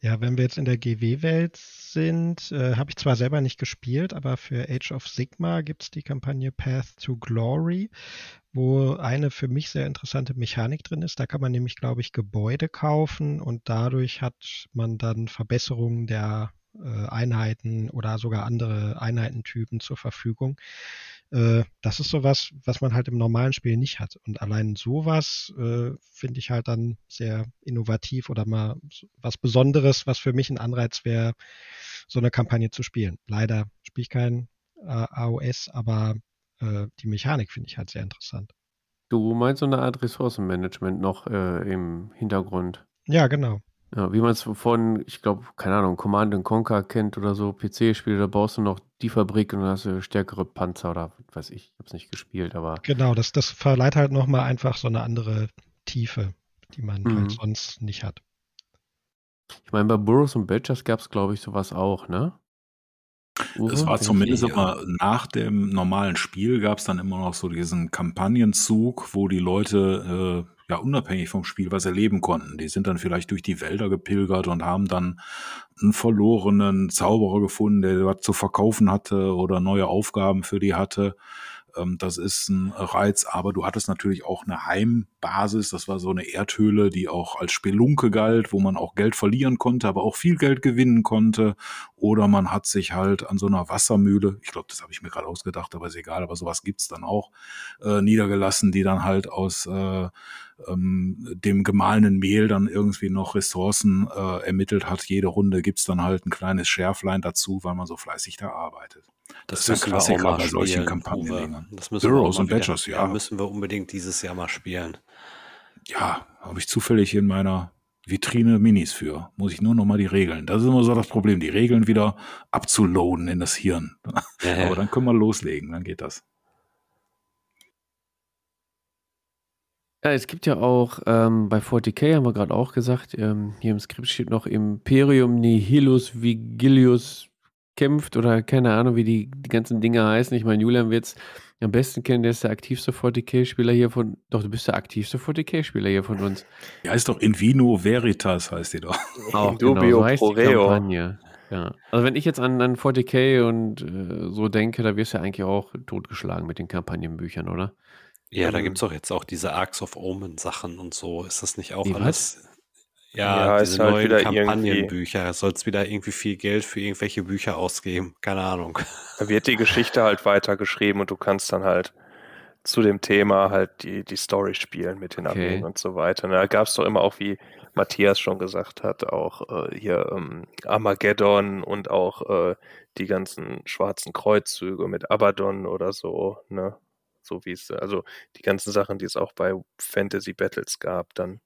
Ja, wenn wir jetzt in der GW-Welt sind, äh, habe ich zwar selber nicht gespielt, aber für Age of Sigma gibt es die Kampagne Path to Glory, wo eine für mich sehr interessante Mechanik drin ist. Da kann man nämlich, glaube ich, Gebäude kaufen und dadurch hat man dann Verbesserungen der äh, Einheiten oder sogar andere Einheitentypen zur Verfügung. Äh, das ist sowas, was man halt im normalen Spiel nicht hat. Und allein sowas äh, finde ich halt dann sehr innovativ oder mal was Besonderes, was für mich ein Anreiz wäre, so eine Kampagne zu spielen. Leider spiele ich kein äh, AOS, aber äh, die Mechanik finde ich halt sehr interessant. Du meinst so eine Art Ressourcenmanagement noch äh, im Hintergrund? Ja, genau. Ja, wie man es von, ich glaube, keine Ahnung, Command Conquer kennt oder so, PC-Spiele, da baust du noch die Fabrik und dann hast du stärkere Panzer oder was weiß ich, ich habe es nicht gespielt, aber. Genau, das, das verleiht halt nochmal einfach so eine andere Tiefe, die man halt mhm. halt sonst nicht hat. Ich meine, bei Burroughs und Badgers gab es, glaube ich, sowas auch, ne? Es war zumindest immer nach dem normalen Spiel gab es dann immer noch so diesen Kampagnenzug, wo die Leute äh, ja unabhängig vom Spiel was erleben konnten. Die sind dann vielleicht durch die Wälder gepilgert und haben dann einen verlorenen Zauberer gefunden, der was zu verkaufen hatte oder neue Aufgaben für die hatte. Ähm, das ist ein Reiz, aber du hattest natürlich auch eine Heimbasis. Das war so eine Erdhöhle, die auch als Spelunke galt, wo man auch Geld verlieren konnte, aber auch viel Geld gewinnen konnte. Oder man hat sich halt an so einer Wassermühle, ich glaube, das habe ich mir gerade ausgedacht, aber ist egal, aber sowas gibt's dann auch, äh, niedergelassen, die dann halt aus äh, ähm, dem gemahlenen Mehl dann irgendwie noch Ressourcen äh, ermittelt hat. Jede Runde gibt's dann halt ein kleines Schärflein dazu, weil man so fleißig da arbeitet. Das, das ist ein Klassiker bei solchen Kampagnen. Das müssen Heroes und Badgers, ja. müssen wir unbedingt dieses Jahr mal spielen. Ja, habe ich zufällig in meiner Vitrine Minis für. Muss ich nur noch mal die Regeln. Das ist immer so das Problem, die Regeln wieder abzuloaden in das Hirn. Ja, Aber dann können wir loslegen, dann geht das. Ja, es gibt ja auch ähm, bei 40k, haben wir gerade auch gesagt, ähm, hier im Skript steht noch Imperium Nihilus Vigilius kämpft oder keine Ahnung, wie die, die ganzen Dinge heißen. Ich meine, Julian wird es am besten kennen, der ist der aktivste 40k-Spieler hier von. Doch, du bist der aktivste 40k-Spieler hier von uns. Ja, heißt doch Invino Veritas, heißt die doch. Auch, genau, so heißt die Kampagne. Ja. Also wenn ich jetzt an, an 40k und äh, so denke, da wirst du ja eigentlich auch totgeschlagen mit den Kampagnenbüchern, oder? Ja, da gibt es doch jetzt auch diese Arcs of Omen Sachen und so. Ist das nicht auch alles? Ja, ja diese halt neuen Kampagnenbücher. Sollst wieder irgendwie viel Geld für irgendwelche Bücher ausgeben. Keine Ahnung. Da wird die Geschichte halt weitergeschrieben und du kannst dann halt zu dem Thema halt die, die Story spielen mit den Armeen okay. und so weiter. Da gab es doch immer auch, wie Matthias schon gesagt hat, auch äh, hier ähm, Armageddon und auch äh, die ganzen schwarzen Kreuzzüge mit Abaddon oder so, ne? So wie es, also die ganzen Sachen, die es auch bei Fantasy Battles gab, dann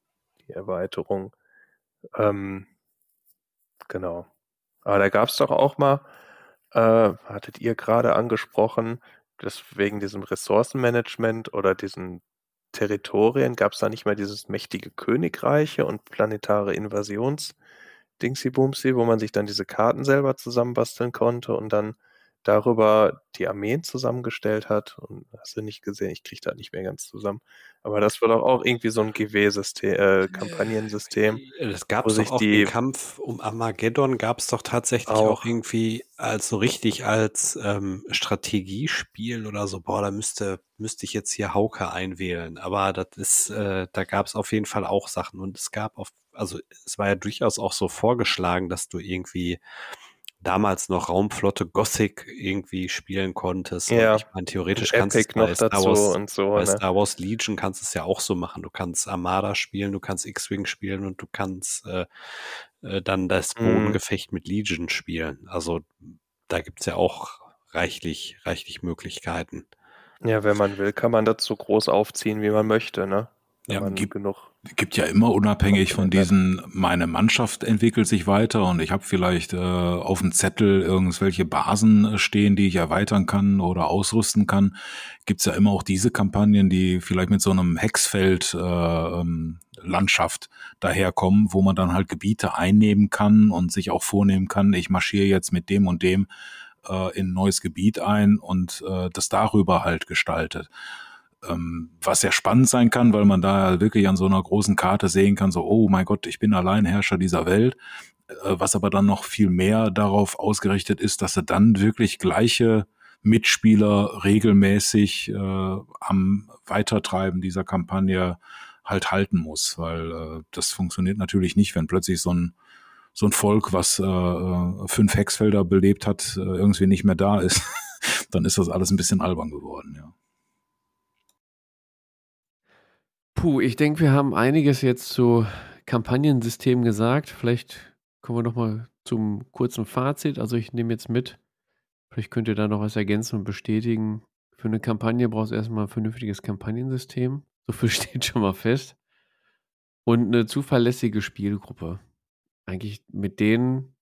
die Erweiterung. Ähm, genau. Aber da gab es doch auch mal, äh, hattet ihr gerade angesprochen, dass wegen diesem Ressourcenmanagement oder diesen Territorien gab es da nicht mehr dieses mächtige Königreiche und planetare Invasions Dingsy-Bumsy, wo man sich dann diese Karten selber zusammenbasteln konnte und dann darüber die Armeen zusammengestellt hat. Und hast du nicht gesehen, ich kriege da nicht mehr ganz zusammen. Aber das war doch auch irgendwie so ein GW-System, äh, Kampagnensystem. Das gab es doch auch die Kampf um Armageddon gab es doch tatsächlich auch, auch irgendwie als so richtig als ähm, Strategiespiel oder so. Boah, da müsste müsste ich jetzt hier Hauke einwählen. Aber das ist, äh, da gab es auf jeden Fall auch Sachen und es gab auf, also es war ja durchaus auch so vorgeschlagen, dass du irgendwie damals noch Raumflotte Gothic irgendwie spielen konntest. Ja. Ich meine, theoretisch kannst du noch Star dazu Wars, und so. Bei ne? Star Wars Legion kannst du es ja auch so machen. Du kannst Armada spielen, du kannst X-Wing spielen und du kannst äh, äh, dann das mhm. Bodengefecht mm. mit Legion spielen. Also da gibt's ja auch reichlich, reichlich Möglichkeiten. Ja, wenn man will, kann man das so groß aufziehen, wie man möchte, ne? Ja, gibt, genug gibt ja immer unabhängig von diesen, meine Mannschaft entwickelt sich weiter und ich habe vielleicht äh, auf dem Zettel irgendwelche Basen stehen, die ich erweitern kann oder ausrüsten kann. Gibt's ja immer auch diese Kampagnen, die vielleicht mit so einem Hexfeld äh, ähm, Landschaft daherkommen, wo man dann halt Gebiete einnehmen kann und sich auch vornehmen kann, ich marschiere jetzt mit dem und dem äh, in ein neues Gebiet ein und äh, das darüber halt gestaltet ähm, was sehr spannend sein kann, weil man da wirklich an so einer großen Karte sehen kann, so, oh mein Gott, ich bin Alleinherrscher dieser Welt. äh, was aber dann noch viel mehr darauf ausgerichtet ist, dass er dann wirklich gleiche Mitspieler regelmäßig äh, am Weitertreiben dieser Kampagne halt halten muss, weil äh, das funktioniert natürlich nicht, wenn plötzlich so ein so ein Volk, was äh, äh fünf Hexfelder belebt hat, äh, irgendwie nicht mehr da ist, dann ist das alles ein bisschen albern geworden, ja. Puh, ich denke, wir haben einiges jetzt zu Kampagnensystem gesagt. Vielleicht kommen wir noch mal zum kurzen Fazit. Also ich nehme jetzt mit, vielleicht könnt ihr da noch was ergänzen und bestätigen. Für eine Kampagne brauchst du erstmal ein vernünftiges Kampagnensystem. So viel steht schon mal fest. Und eine zuverlässige Spielgruppe. Eigentlich mit denen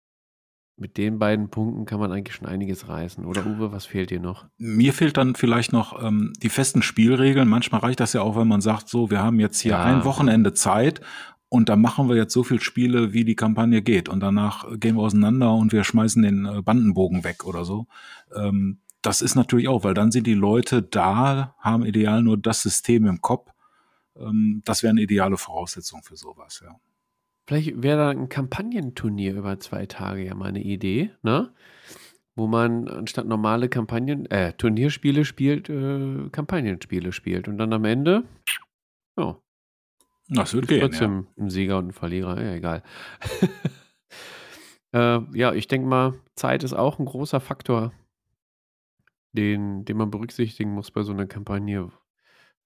mit den beiden Punkten kann man eigentlich schon einiges reißen. Oder Uwe, was fehlt dir noch? Mir fehlt dann vielleicht noch ähm, die festen Spielregeln. Manchmal reicht das ja auch, wenn man sagt, so, wir haben jetzt hier ja. ein Wochenende Zeit und da machen wir jetzt so viel Spiele, wie die Kampagne geht. Und danach gehen wir auseinander und wir schmeißen den äh, Bandenbogen weg oder so. Ähm, das ist natürlich auch, weil dann sind die Leute da, haben ideal nur das System im Kopf. Ähm, das wäre eine ideale Voraussetzung für sowas, ja. Vielleicht wäre da ein Kampagnenturnier über zwei Tage ja mal eine Idee, ne? Wo man anstatt normale Kampagnen, äh, Turnierspiele spielt, äh, Kampagnenspiele spielt. Und dann am Ende, ja. Das wird gehen. Trotzdem ja. ein Sieger und ein Verlierer, ja, egal. äh, ja, ich denke mal, Zeit ist auch ein großer Faktor, den, den man berücksichtigen muss bei so einer Kampagne.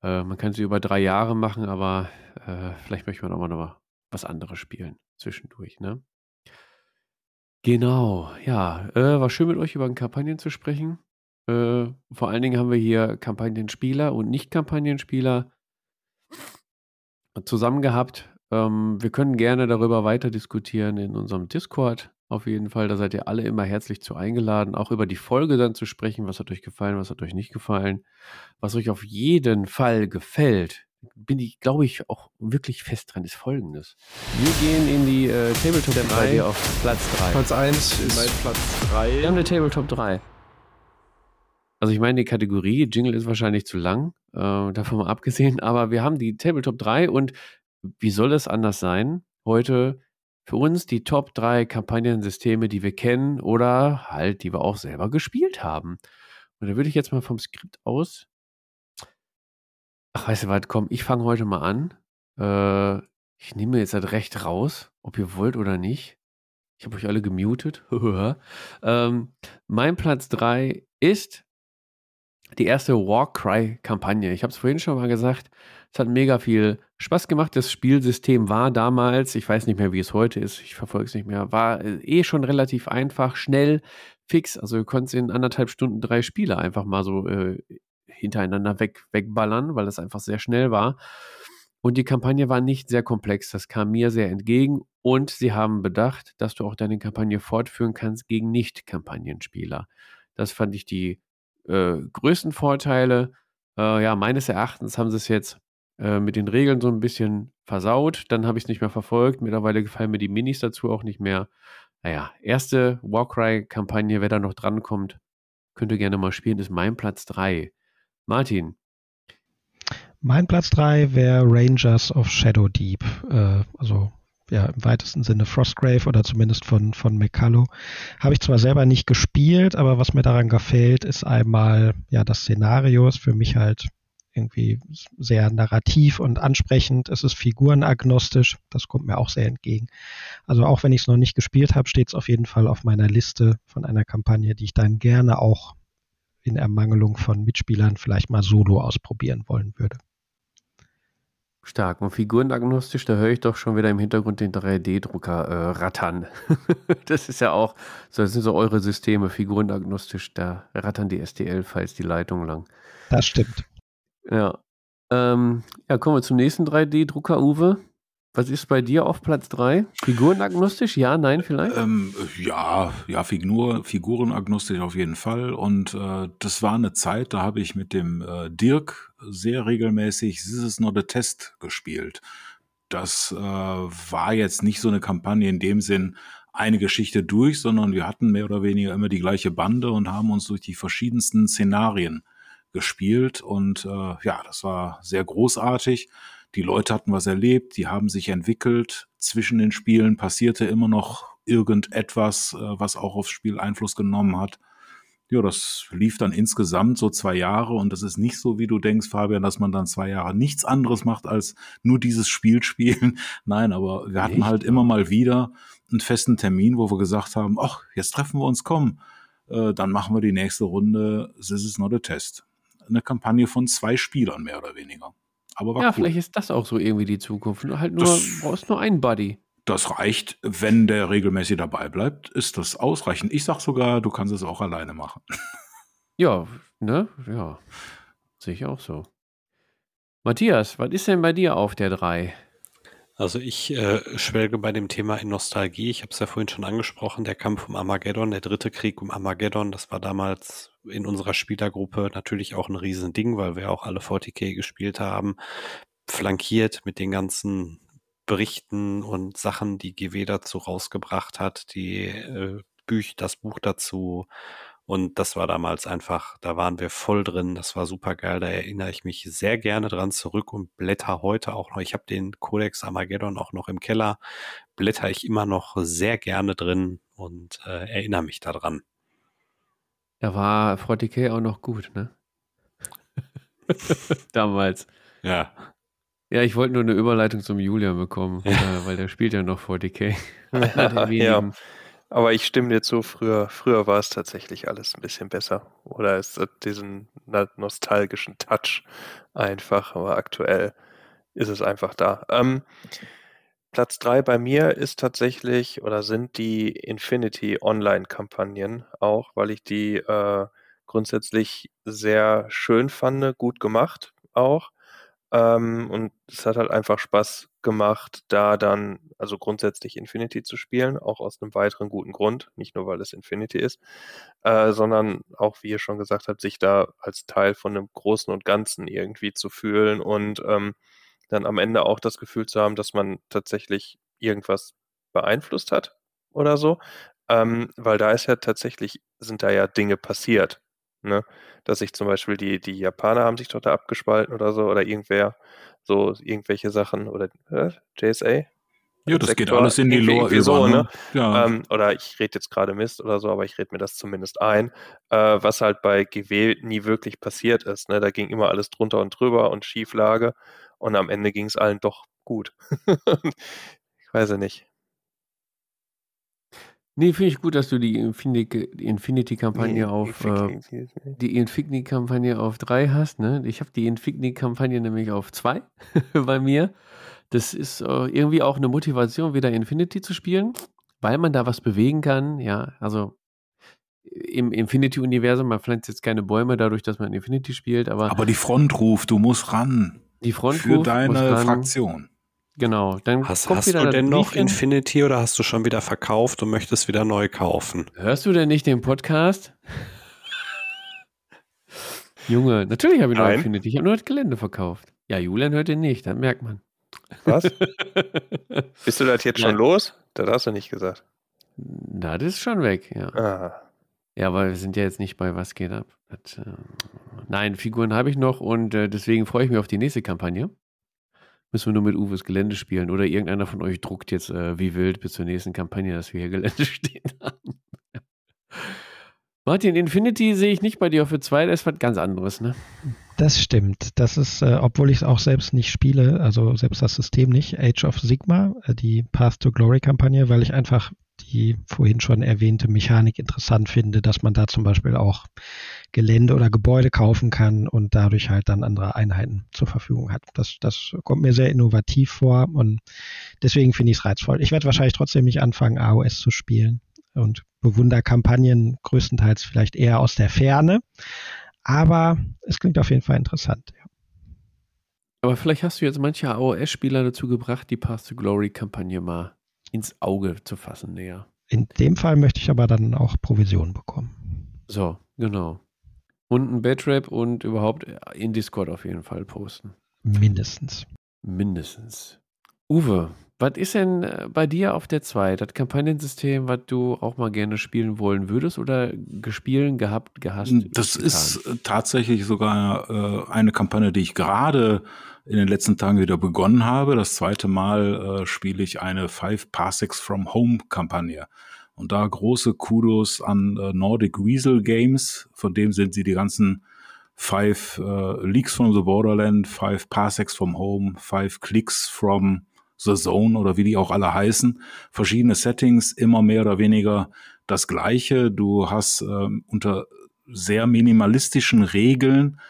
Äh, man kann sie über drei Jahre machen, aber äh, vielleicht möchte man auch mal noch was anderes spielen zwischendurch, ne? Genau, ja, äh, war schön mit euch über Kampagnen zu sprechen. Äh, vor allen Dingen haben wir hier Kampagnenspieler und Nicht-Kampagnenspieler zusammen gehabt. Ähm, wir können gerne darüber weiter diskutieren in unserem Discord. Auf jeden Fall, da seid ihr alle immer herzlich zu eingeladen, auch über die Folge dann zu sprechen. Was hat euch gefallen, was hat euch nicht gefallen? Was euch auf jeden Fall gefällt, bin ich, glaube ich, auch wirklich fest dran, ist folgendes. Wir gehen in die äh, Tabletop 3 auf Platz 3. Platz 1 ist mein Platz 3. Wir haben eine Tabletop 3. Also ich meine, die Kategorie Jingle ist wahrscheinlich zu lang, äh, davon mal abgesehen, aber wir haben die Tabletop 3 und wie soll es anders sein? Heute für uns die Top 3 Kampagnensysteme, die wir kennen oder halt, die wir auch selber gespielt haben. Und da würde ich jetzt mal vom Skript aus Ach, weißt du was, komm, ich fange heute mal an. Äh, ich nehme jetzt das Recht raus, ob ihr wollt oder nicht. Ich habe euch alle gemutet. ähm, mein Platz 3 ist die erste Warcry-Kampagne. Ich habe es vorhin schon mal gesagt. Es hat mega viel Spaß gemacht. Das Spielsystem war damals, ich weiß nicht mehr, wie es heute ist, ich verfolge es nicht mehr, war äh, eh schon relativ einfach, schnell, fix. Also du konntest in anderthalb Stunden drei Spiele einfach mal so äh, hintereinander weg, wegballern, weil es einfach sehr schnell war. Und die Kampagne war nicht sehr komplex. Das kam mir sehr entgegen. Und sie haben bedacht, dass du auch deine Kampagne fortführen kannst gegen Nicht-Kampagnenspieler. Das fand ich die äh, größten Vorteile. Äh, ja, meines Erachtens haben sie es jetzt äh, mit den Regeln so ein bisschen versaut. Dann habe ich es nicht mehr verfolgt. Mittlerweile gefallen mir die Minis dazu auch nicht mehr. Naja, erste Warcry-Kampagne, wer da noch drankommt, könnte gerne mal spielen, ist mein Platz 3. Martin. Mein Platz 3 wäre Rangers of Shadow Deep. Äh, also ja, im weitesten Sinne Frostgrave oder zumindest von, von McCullough. Habe ich zwar selber nicht gespielt, aber was mir daran gefällt, ist einmal, ja, das Szenario ist für mich halt irgendwie sehr narrativ und ansprechend. Es ist figurenagnostisch, das kommt mir auch sehr entgegen. Also auch wenn ich es noch nicht gespielt habe, steht es auf jeden Fall auf meiner Liste von einer Kampagne, die ich dann gerne auch in Ermangelung von Mitspielern vielleicht mal solo ausprobieren wollen würde. Stark. Und figurenagnostisch, da höre ich doch schon wieder im Hintergrund den 3D-Drucker äh, rattern. das ist ja auch, so, das sind so eure Systeme, figurenagnostisch, da rattern die STL-Files die Leitung lang. Das stimmt. Ja. Ähm, ja, kommen wir zum nächsten 3D-Drucker, Uwe. Was ist bei dir auf Platz 3? Figurenagnostisch? Ja, nein, vielleicht? Ähm, ja, ja, Figur, Figurenagnostisch auf jeden Fall. Und äh, das war eine Zeit, da habe ich mit dem äh, Dirk sehr regelmäßig This is not a Test gespielt. Das äh, war jetzt nicht so eine Kampagne in dem Sinn, eine Geschichte durch, sondern wir hatten mehr oder weniger immer die gleiche Bande und haben uns durch die verschiedensten Szenarien gespielt. Und äh, ja, das war sehr großartig. Die Leute hatten was erlebt, die haben sich entwickelt. Zwischen den Spielen passierte immer noch irgendetwas, äh, was auch aufs Spiel Einfluss genommen hat. Ja, das lief dann insgesamt so zwei Jahre und das ist nicht so, wie du denkst, Fabian, dass man dann zwei Jahre nichts anderes macht, als nur dieses Spiel spielen. Nein, aber wir hatten Echt? halt immer mal wieder einen festen Termin, wo wir gesagt haben, ach, jetzt treffen wir uns, komm, äh, dann machen wir die nächste Runde This is not a test. Eine Kampagne von zwei Spielern, mehr oder weniger. Aber war Ja, cool. vielleicht ist das auch so irgendwie die Zukunft. Nur Halt nur, Das- du brauchst nur einen Buddy. Das reicht, wenn der regelmäßig dabei bleibt, ist das ausreichend. Ich sag sogar, du kannst es auch alleine machen. Ja, ne? Ja. Sehe ich auch so. Matthias, was ist denn bei dir auf der 3? Also ich äh, schwelge bei dem Thema in Nostalgie. Ich habe es ja vorhin schon angesprochen, der Kampf um Armageddon, der dritte Krieg um Armageddon, das war damals in unserer Spielergruppe natürlich auch ein Riesending, weil wir auch alle 40k gespielt haben, flankiert mit den ganzen Berichten und Sachen, die GW dazu rausgebracht hat, die äh, Büch, das Buch dazu. Und das war damals einfach, da waren wir voll drin. Das war super geil. Da erinnere ich mich sehr gerne dran zurück und blätter heute auch noch. Ich habe den Codex Armageddon auch noch im Keller. Blätter ich immer noch sehr gerne drin und äh, erinnere mich daran. Da war 40k auch noch gut, ne? Damals. Ja. Ja, ich wollte nur eine Überleitung zum Julian bekommen, äh, weil der spielt ja noch 40k. Einer der ja. Aber ich stimme dir zu, früher, früher war es tatsächlich alles ein bisschen besser. Oder es hat diesen nostalgischen Touch einfach, aber aktuell ist es einfach da. Ähm, Platz 3 bei mir ist tatsächlich oder sind die Infinity Online-Kampagnen auch, weil ich die äh, grundsätzlich sehr schön fand, gut gemacht auch. Ähm, und es hat halt einfach Spaß gemacht, da dann, also grundsätzlich Infinity zu spielen, auch aus einem weiteren guten Grund, nicht nur weil es Infinity ist, äh, sondern auch, wie ihr schon gesagt habt, sich da als Teil von einem Großen und Ganzen irgendwie zu fühlen und ähm, dann am Ende auch das Gefühl zu haben, dass man tatsächlich irgendwas beeinflusst hat oder so. Ähm, weil da ist ja tatsächlich, sind da ja Dinge passiert. Ne? Dass sich zum Beispiel die, die Japaner haben sich doch da abgespalten oder so, oder irgendwer, so irgendwelche Sachen, oder äh, JSA? Ja, das geht Sektor, alles in die Lore über. so, ne? ne? Ja. Ähm, oder ich rede jetzt gerade Mist oder so, aber ich rede mir das zumindest ein, äh, was halt bei GW nie wirklich passiert ist. Ne? Da ging immer alles drunter und drüber und Schieflage und am Ende ging es allen doch gut. ich weiß ja nicht. Nee, finde ich gut, dass du die Infinity- Infinity-Kampagne auf äh, die Infinity-Kampagne auf 3 hast, ne? Ich habe die Infinity-Kampagne nämlich auf 2 bei mir. Das ist äh, irgendwie auch eine Motivation, wieder Infinity zu spielen, weil man da was bewegen kann, ja. Also im Infinity-Universum, man pflanzt jetzt keine Bäume dadurch, dass man Infinity spielt, aber, Aber die Front ruft, du musst ran. die Front für ruft, deine ran. Fraktion. Genau, dann Hast, kommt hast wieder du denn noch Briefchen. Infinity oder hast du schon wieder verkauft und möchtest wieder neu kaufen? Hörst du denn nicht den Podcast? Junge, natürlich habe ich noch Nein. Infinity. Ich habe nur das Gelände verkauft. Ja, Julian hört den nicht, das merkt man. Was? Bist du das jetzt schon los? Das hast du nicht gesagt. Na, das ist schon weg, ja. Ah. Ja, aber wir sind ja jetzt nicht bei Was geht ab. Das, äh, nein, Figuren habe ich noch und äh, deswegen freue ich mich auf die nächste Kampagne. Müssen wir nur mit Uwes Gelände spielen oder irgendeiner von euch druckt jetzt äh, wie wild bis zur nächsten Kampagne, dass wir hier Gelände stehen haben. Martin, Infinity sehe ich nicht bei dir auf für zwei, das ist was ganz anderes, ne? Das stimmt. Das ist, äh, obwohl ich es auch selbst nicht spiele, also selbst das System nicht, Age of Sigma, äh, die Path to Glory Kampagne, weil ich einfach die vorhin schon erwähnte Mechanik interessant finde, dass man da zum Beispiel auch Gelände oder Gebäude kaufen kann und dadurch halt dann andere Einheiten zur Verfügung hat. Das, das kommt mir sehr innovativ vor und deswegen finde ich es reizvoll. Ich werde wahrscheinlich trotzdem nicht anfangen, AOS zu spielen und bewundere Kampagnen größtenteils vielleicht eher aus der Ferne. Aber es klingt auf jeden Fall interessant. Ja. Aber vielleicht hast du jetzt manche AOS-Spieler dazu gebracht, die Path to Glory-Kampagne mal ins Auge zu fassen näher. In dem Fall möchte ich aber dann auch Provision bekommen. So, genau. Und ein Badrap und überhaupt in Discord auf jeden Fall posten. Mindestens. Mindestens. Uwe, was ist denn äh, bei dir auf der 2? Das Kampagnensystem, was du auch mal gerne spielen wollen würdest oder gespielt, gehabt, gehasst? Das getan? ist äh, tatsächlich sogar äh, eine Kampagne, die ich gerade in den letzten Tagen wieder begonnen habe. Das zweite Mal äh, spiele ich eine Five Parsecs from Home Kampagne. Und da große Kudos an äh, Nordic Weasel Games, von dem sind sie die ganzen Five äh, Leaks from the Borderland, Five Parsecs from Home, Five Clicks from The Zone oder wie die auch alle heißen. Verschiedene Settings, immer mehr oder weniger das Gleiche. Du hast ähm, unter sehr minimalistischen Regeln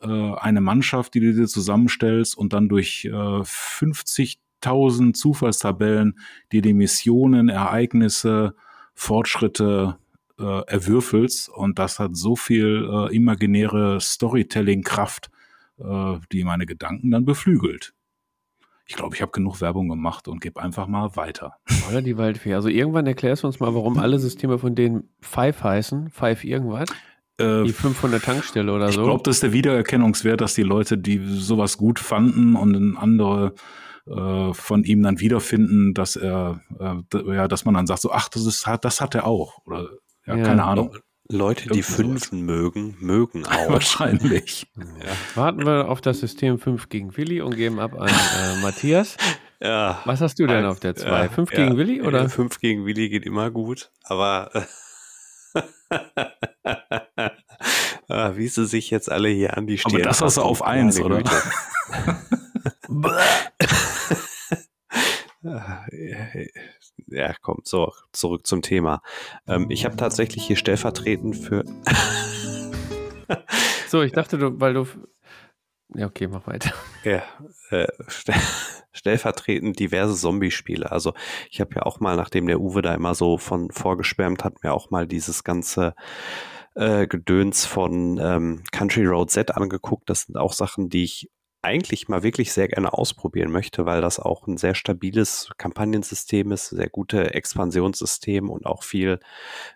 äh, eine Mannschaft, die du dir zusammenstellst und dann durch äh, 50.000 Zufallstabellen dir die Missionen, Ereignisse, Fortschritte äh, erwürfelst. Und das hat so viel äh, imaginäre Storytelling-Kraft, äh, die meine Gedanken dann beflügelt. Ich glaube, ich habe genug Werbung gemacht und gebe einfach mal weiter. Oder die Waldfee. Also irgendwann erklärst du uns mal, warum alle Systeme von denen Five heißen. Five irgendwas. Äh, Die 500 Tankstelle oder ich so. glaube, das ist der Wiedererkennungswert, dass die Leute, die sowas gut fanden und andere äh, von ihm dann wiederfinden, dass er, äh, ja, dass man dann sagt so, ach, das ist, das hat er auch oder ja, Ja. keine Ahnung. Leute, die Irgendwie. Fünfen mögen, mögen auch. Wahrscheinlich. ja. Warten wir auf das System 5 gegen Willi und geben ab an äh, Matthias. ja. Was hast du denn auf der 2? 5 gegen Willi oder? 5 gegen Willi geht immer gut, aber ah, wie sie sich jetzt alle hier an die Stirn Aber das hast du auf eins, oder? Ja, komm, so, zurück zum Thema. Ähm, ich habe tatsächlich hier stellvertretend für. So, ich dachte, du, weil du. Ja, okay, mach weiter. Ja, äh, st stellvertretend diverse Zombie-Spiele. Also ich habe ja auch mal, nachdem der Uwe da immer so von vorgeschwärmt hat, mir auch mal dieses ganze äh, Gedöns von ähm, Country Road Z angeguckt. Das sind auch Sachen, die ich eigentlich mal wirklich sehr gerne ausprobieren möchte, weil das auch ein sehr stabiles Kampagnensystem ist, sehr gute Expansionssystem und auch viel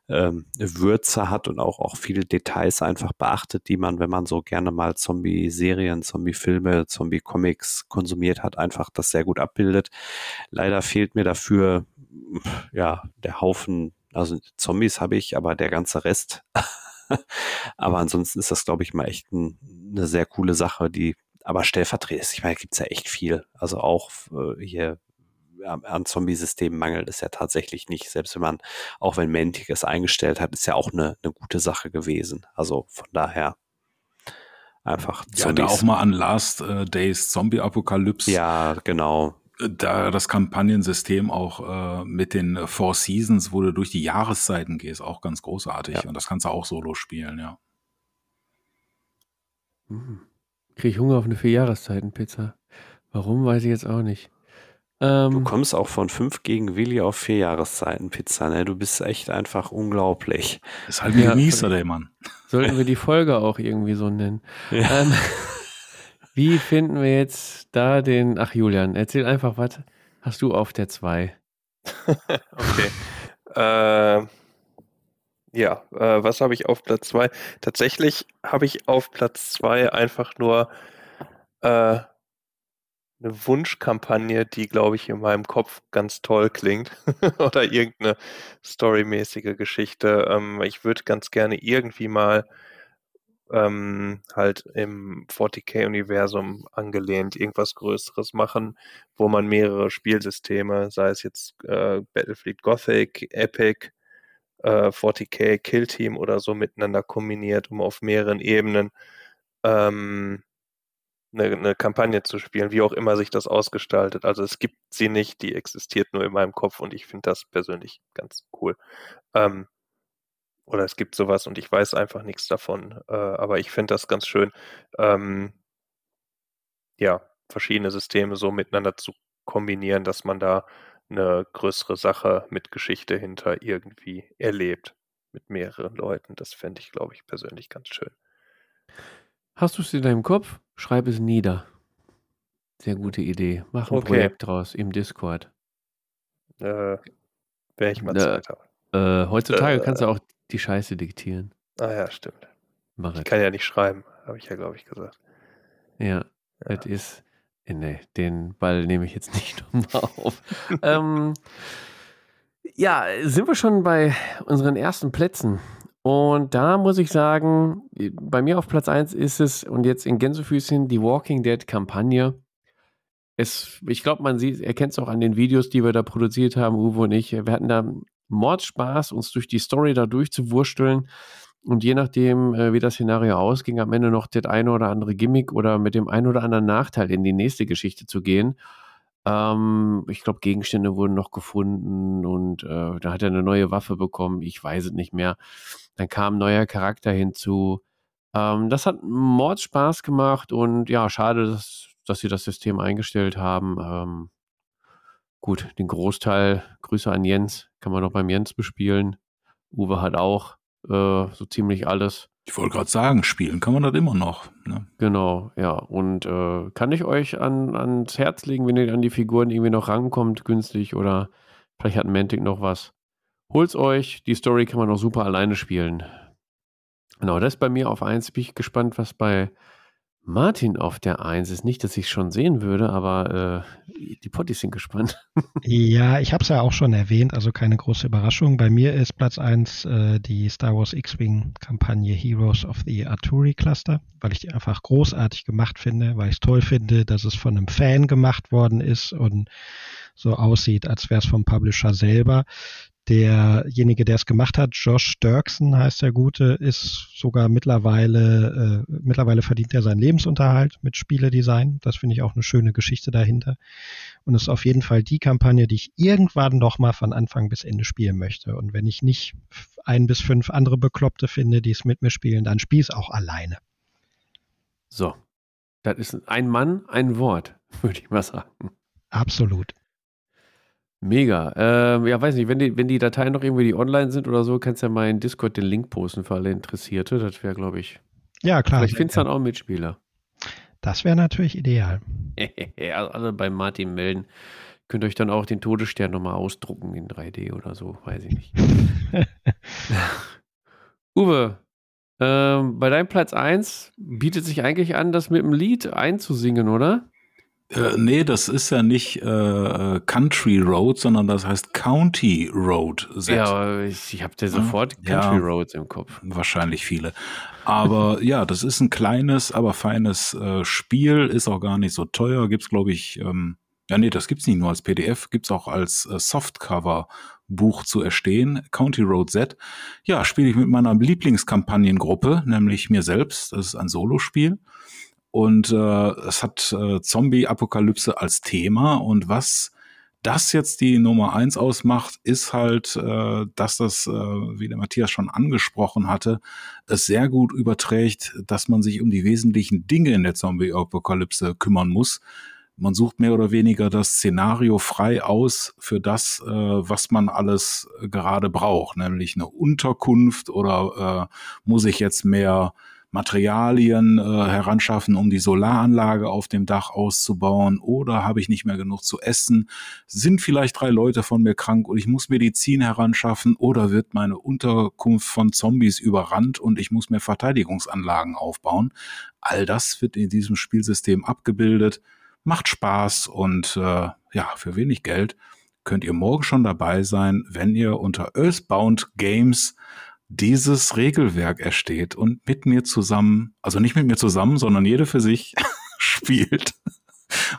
ähm, Würze hat und auch, auch viele Details einfach beachtet, die man, wenn man so gerne mal Zombie-Serien, Zombie-Filme, Zombie-Comics konsumiert hat, einfach das sehr gut abbildet. Leider fehlt mir dafür, ja, der Haufen, also Zombies habe ich, aber der ganze Rest. aber ansonsten ist das, glaube ich, mal echt ein, eine sehr coole Sache, die aber stellvertretend. Ich meine, gibt's ja echt viel. Also auch äh, hier an, Zombie-Systemen mangelt es ja tatsächlich nicht. Selbst wenn man, auch wenn Mantic es eingestellt hat, ist ja auch eine, eine gute Sache gewesen. Also von daher einfach Ja, da auch mal an Last äh, Days Zombie Apokalypse. Ja, genau. Da das Kampagnensystem auch äh, mit den Four Seasons, wo du durch die Jahreszeiten gehst, auch ganz großartig. Ja. Und das kannst du auch solo spielen, ja. Hm. Krieg ich Hunger auf eine Vier-Jahreszeiten-Pizza. Warum, weiß ich jetzt auch nicht. Ähm, Du kommst auch von fünf gegen Willi auf vier Jahreszeiten Pizza, ne? Du bist echt einfach unglaublich. Das ist halt ein Ja, Genießer, der Mann. sollten wir die Folge auch irgendwie so nennen. Ja. Ähm, wie finden wir jetzt da den. Ach, Julian, erzähl einfach, was hast du auf der 2? Okay. äh, ja, äh, was habe ich auf Platz 2? Tatsächlich habe ich auf Platz 2 einfach nur äh, eine Wunschkampagne, die, glaube ich, in meinem Kopf ganz toll klingt. Oder irgendeine storymäßige Geschichte. Ähm, ich würde ganz gerne irgendwie mal ähm, halt im 40k-Universum angelehnt irgendwas Größeres machen, wo man mehrere Spielsysteme, sei es jetzt äh, Battlefleet Gothic, Epic, äh, 40k, Kill Team oder so miteinander kombiniert, um auf mehreren Ebenen ähm, eine, eine Kampagne zu spielen, wie auch immer sich das ausgestaltet. Also es gibt sie nicht, die existiert nur in meinem Kopf und ich finde das persönlich ganz cool. Ähm, oder es gibt sowas und ich weiß einfach nichts davon. Äh, aber ich finde das ganz schön, ähm, ja, verschiedene Systeme so miteinander zu kombinieren, dass man da eine größere Sache mit Geschichte hinter irgendwie erlebt. Mit mehreren Leuten. Das fände ich, glaube ich, persönlich ganz schön. Hast du es in deinem Kopf? Schreib es nieder. Sehr gute Idee. Mach ein Okay. Projekt draus im Discord. Äh, wenn ich mal Äh, Zeit habe. Äh, heutzutage Äh. kannst du auch die Scheiße diktieren. Ah ja, stimmt. Mach Ich es. kann ja nicht schreiben, habe ich ja, glaube ich, gesagt. Ja, Ja. das ist. Nee, den Ball nehme ich jetzt nicht nochmal auf. ähm, ja, sind wir schon bei unseren ersten Plätzen. Und da muss ich sagen, bei mir auf Platz 1 ist es, und jetzt in Gänsefüßchen, die Walking Dead Kampagne. Es, ich glaube, man erkennt es auch an den Videos, die wir da produziert haben, Uwe und ich. Wir hatten da Mordspaß, uns durch die Story da durchzuwursteln. Und je nachdem, äh, wie das Szenario ausging, am Ende noch das eine oder andere Gimmick oder mit dem einen oder anderen Nachteil in die nächste Geschichte zu gehen. Ähm, ich glaube, Gegenstände wurden noch gefunden und äh, da hat er eine neue Waffe bekommen. Ich weiß es nicht mehr. Dann kam ein neuer Charakter hinzu. Ähm, das hat Mordspaß gemacht und ja, schade, dass, dass sie das System eingestellt haben. Ähm, gut, den Großteil, Grüße an Jens, kann man noch beim Jens bespielen. Uwe hat auch äh, so ziemlich alles. Ich wollte gerade sagen, spielen kann man das immer noch. Ne? Genau, ja. Und äh, kann ich euch an, ans Herz legen, wenn ihr an die Figuren irgendwie noch rankommt, günstig oder vielleicht hat Mantic noch was. Holt's euch, die Story kann man noch super alleine spielen. Genau, das ist bei mir auf eins. Bin ich gespannt, was bei Martin auf der Eins ist. Nicht, dass ich schon sehen würde, aber äh, die Potties sind gespannt. ja, ich habe es ja auch schon erwähnt, also keine große Überraschung. Bei mir ist Platz 1 äh, die Star Wars X-Wing-Kampagne Heroes of the Arturi Cluster, weil ich die einfach großartig gemacht finde, weil ich es toll finde, dass es von einem Fan gemacht worden ist und so aussieht, als wäre es vom Publisher selber. Derjenige, der es gemacht hat, Josh Dirksen heißt der Gute, ist sogar mittlerweile, äh, mittlerweile verdient er seinen Lebensunterhalt mit Spieledesign. Das finde ich auch eine schöne Geschichte dahinter. Und es ist auf jeden Fall die Kampagne, die ich irgendwann doch mal von Anfang bis Ende spielen möchte. Und wenn ich nicht ein bis fünf andere Bekloppte finde, die es mit mir spielen, dann spiele ich es auch alleine. So. Das ist ein Mann, ein Wort, würde ich mal sagen. Absolut. Mega. Ähm, ja, weiß nicht, wenn die, wenn die Dateien noch irgendwie online sind oder so, kannst du ja mal in Discord den Link posten für alle Interessierte. Das wäre, glaube ich. Ja, klar. Vielleicht findest du dann auch Mitspieler. Das wäre natürlich ideal. also bei Martin melden. Könnt ihr euch dann auch den Todesstern nochmal ausdrucken in 3D oder so, weiß ich nicht. Uwe, ähm, bei deinem Platz 1 bietet sich eigentlich an, das mit dem Lied einzusingen, oder? Äh, nee, das ist ja nicht äh, Country Road, sondern das heißt County Road. Z. Ja, ich, ich habe ja sofort Country ja, Roads im Kopf. Wahrscheinlich viele. Aber ja, das ist ein kleines, aber feines äh, Spiel, ist auch gar nicht so teuer. Gibt's glaube ich, ähm, ja nee, das gibt's nicht nur als PDF, gibt's auch als äh, Softcover. Buch zu erstehen, County Road Z. Ja, spiele ich mit meiner Lieblingskampagnengruppe, nämlich mir selbst. Das ist ein Solospiel. Und äh, es hat äh, Zombie-Apokalypse als Thema. Und was das jetzt die Nummer eins ausmacht, ist halt, äh, dass das, äh, wie der Matthias schon angesprochen hatte, es sehr gut überträgt, dass man sich um die wesentlichen Dinge in der Zombie-Apokalypse kümmern muss. Man sucht mehr oder weniger das Szenario frei aus für das, äh, was man alles gerade braucht, nämlich eine Unterkunft oder äh, muss ich jetzt mehr Materialien äh, heranschaffen, um die Solaranlage auf dem Dach auszubauen oder habe ich nicht mehr genug zu essen? Sind vielleicht drei Leute von mir krank und ich muss Medizin heranschaffen oder wird meine Unterkunft von Zombies überrannt und ich muss mir Verteidigungsanlagen aufbauen? All das wird in diesem Spielsystem abgebildet, macht Spaß und äh, ja, für wenig Geld könnt ihr morgen schon dabei sein, wenn ihr unter Earthbound Games dieses Regelwerk ersteht und mit mir zusammen, also nicht mit mir zusammen, sondern jede für sich spielt.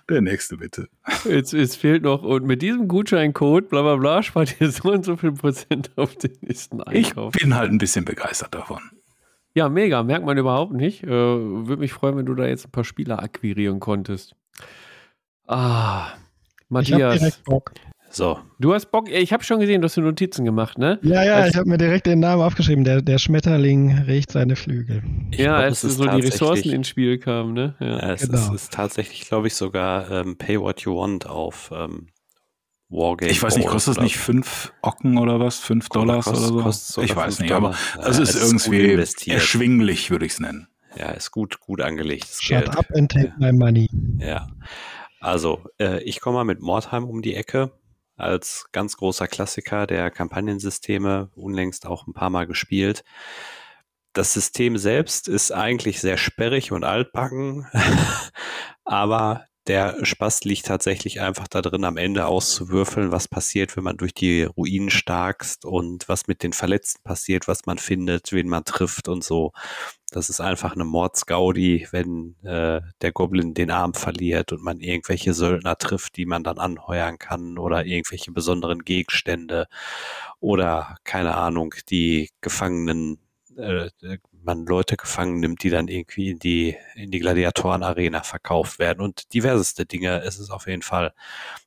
Der nächste bitte. Jetzt, jetzt fehlt noch, und mit diesem Gutscheincode, bla bla bla, spart ihr so und so viel Prozent auf den nächsten Einkauf. Ich bin halt ein bisschen begeistert davon. Ja, mega, merkt man überhaupt nicht. Äh, Würde mich freuen, wenn du da jetzt ein paar Spieler akquirieren konntest. Ah, Matthias. So. Du hast Bock, ich habe schon gesehen, du hast Notizen gemacht, ne? Ja, ja, als, ich habe mir direkt den Namen aufgeschrieben. Der, der Schmetterling regt seine Flügel. ja, glaub, als so die Ressourcen ins Spiel kamen, ne? Ja, ja es genau. ist, ist, tatsächlich, glaube ich, sogar ähm, Pay What You Want auf ähm, Wargame. Ich weiß nicht, kostet es nicht fünf Ocken oder was? Fünf Dollars oder so? Ich weiß nicht, Dollar. aber es ist, ist irgendwie erschwinglich, würde ich es nennen. Ja, ist gut, gut angelegtes Shut Geld. up and take my money. Ja. Also, äh, ich komme mal mit Mordheim um die Ecke als ganz großer Klassiker der Kampagnensysteme, unlängst auch ein paar Mal gespielt. Das System selbst ist eigentlich sehr sperrig und altbacken, aber der Spaß liegt tatsächlich einfach da drin, am Ende auszuwürfeln, was passiert, wenn man durch die Ruinen starkst und was mit den Verletzten passiert, was man findet, wen man trifft und so. Das ist einfach eine Mordsgaudi, wenn äh, der Goblin den Arm verliert und man irgendwelche Söldner trifft, die man dann anheuern kann oder irgendwelche besonderen Gegenstände oder keine Ahnung, die Gefangenen äh, man Leute gefangen nimmt, die dann irgendwie in die, in die Gladiatoren-Arena verkauft werden und diverseste Dinge ist es auf jeden Fall.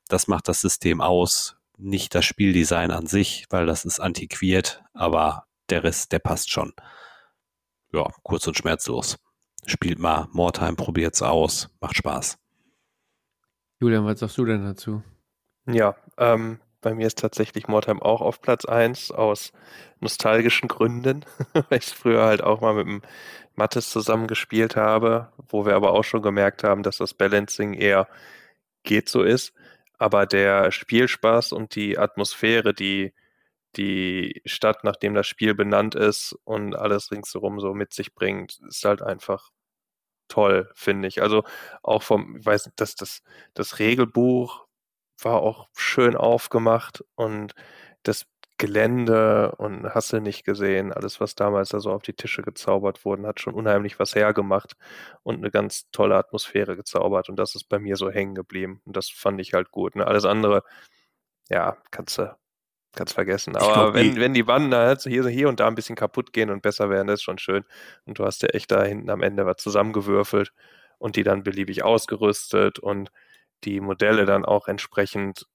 Das macht das System aus, nicht das Spieldesign an sich, weil das ist antiquiert, aber der Rest, der passt schon. Ja, kurz und schmerzlos. Spielt mal Mordheim, probiert's aus, macht Spaß. Julian, was sagst du denn dazu? Ja, ähm, bei mir ist tatsächlich Mordheim auch auf Platz 1 aus nostalgischen Gründen, weil ich früher halt auch mal mit dem Mattes zusammengespielt habe, wo wir aber auch schon gemerkt haben, dass das Balancing eher geht so ist. Aber der Spielspaß und die Atmosphäre, die die Stadt, nachdem das Spiel benannt ist und alles ringsherum so mit sich bringt, ist halt einfach toll, finde ich. Also auch vom, ich weiß nicht, dass das, das Regelbuch war auch schön aufgemacht und das Gelände und hast du nicht gesehen, alles, was damals da so auf die Tische gezaubert wurden, hat schon unheimlich was hergemacht und eine ganz tolle Atmosphäre gezaubert und das ist bei mir so hängen geblieben und das fand ich halt gut. Ne? Alles andere, ja, kannst du kannst vergessen. Aber glaub, wenn, die, wenn die Wanden halt hier, hier und da ein bisschen kaputt gehen und besser werden, das ist schon schön. Und du hast ja echt da hinten am Ende was zusammengewürfelt und die dann beliebig ausgerüstet und die Modelle dann auch entsprechend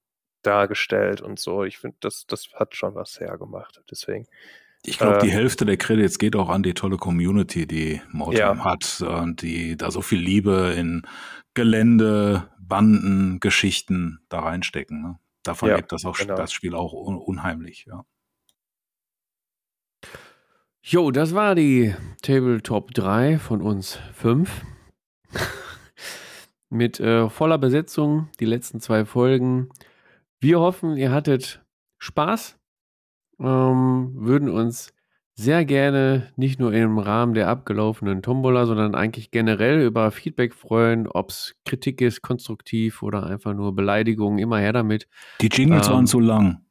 dargestellt und so. Ich finde, das, das hat schon was hergemacht. Deswegen. Ich glaube, äh, die Hälfte der Credits geht auch an die tolle Community, die Motown ja. hat und die da so viel Liebe in Gelände, Banden, Geschichten da reinstecken. Ne? Davon ja, lebt das auch genau. das Spiel auch un unheimlich, ja. Jo, das war die Tabletop 3 von uns 5 mit äh, voller Besetzung, die letzten zwei Folgen. Wir hoffen, ihr hattet Spaß, ähm, würden uns sehr gerne nicht nur im Rahmen der abgelaufenen Tombola, sondern eigentlich generell über Feedback freuen, ob es Kritik ist, konstruktiv oder einfach nur Beleidigungen, immer her damit. Die Jingles ähm, waren zu lang.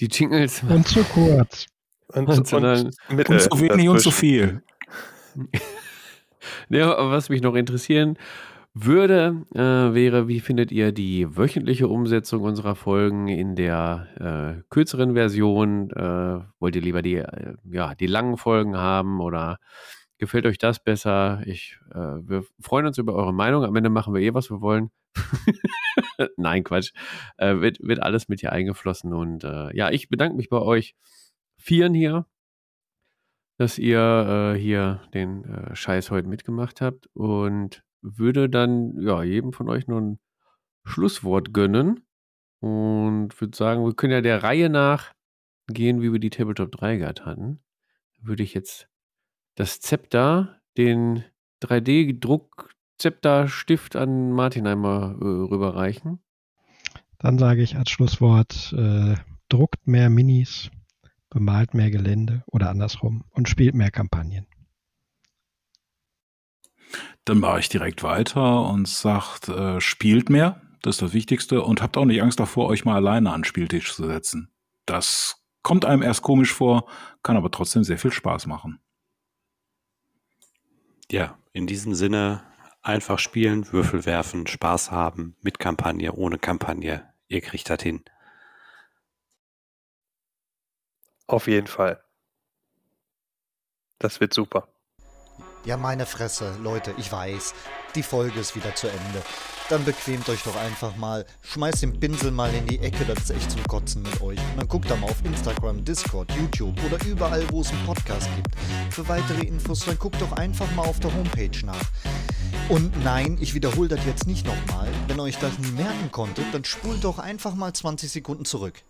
Die Jingles waren zu kurz. Und, und, und, und, und zu wenig und zu viel. ja, was mich noch interessieren würde, äh, wäre, wie findet ihr die wöchentliche Umsetzung unserer Folgen in der äh, kürzeren Version? Äh, wollt ihr lieber die, äh, ja, die langen Folgen haben oder gefällt euch das besser? Ich, äh, wir freuen uns über eure Meinung. Am Ende machen wir eh, was wir wollen. Nein, Quatsch. Äh, wird, wird alles mit hier eingeflossen. Und ja, ich bedanke mich bei euch Vieren hier, dass ihr hier den Scheiß heute mitgemacht habt. Und würde dann ja jedem von euch nur ein Schlusswort gönnen und würde sagen, wir können ja der Reihe nach gehen, wie wir die Tabletop 3 gehabt hatten. Würde ich jetzt das Zepter, den 3D-Druck-Zepter-Stift an Martin einmal äh, rüberreichen. Dann sage ich als Schlusswort, äh, druckt mehr Minis, bemalt mehr Gelände oder andersrum und spielt mehr Kampagnen. Dann mache ich direkt weiter und sagt, äh, spielt mehr, das ist das Wichtigste, und habt auch nicht Angst davor, euch mal alleine an den Spieltisch zu setzen. Das kommt einem erst komisch vor, kann aber trotzdem sehr viel Spaß machen. Ja, in diesem Sinne einfach spielen, Würfel werfen, Spaß haben, mit Kampagne, ohne Kampagne. Ihr kriegt das hin. Auf jeden Fall. Das wird super. Ja, meine Fresse, Leute, ich weiß, die Folge ist wieder zu Ende. Dann bequemt euch doch einfach mal, schmeißt den Pinsel mal in die Ecke, das ist echt zum Kotzen mit euch. Und dann guckt da mal auf Instagram, Discord, YouTube oder überall, wo es einen Podcast gibt. Für weitere Infos, dann guckt doch einfach mal auf der Homepage nach. Und nein, ich wiederhole das jetzt nicht nochmal. Wenn euch das nie merken konntet, dann spult doch einfach mal 20 Sekunden zurück.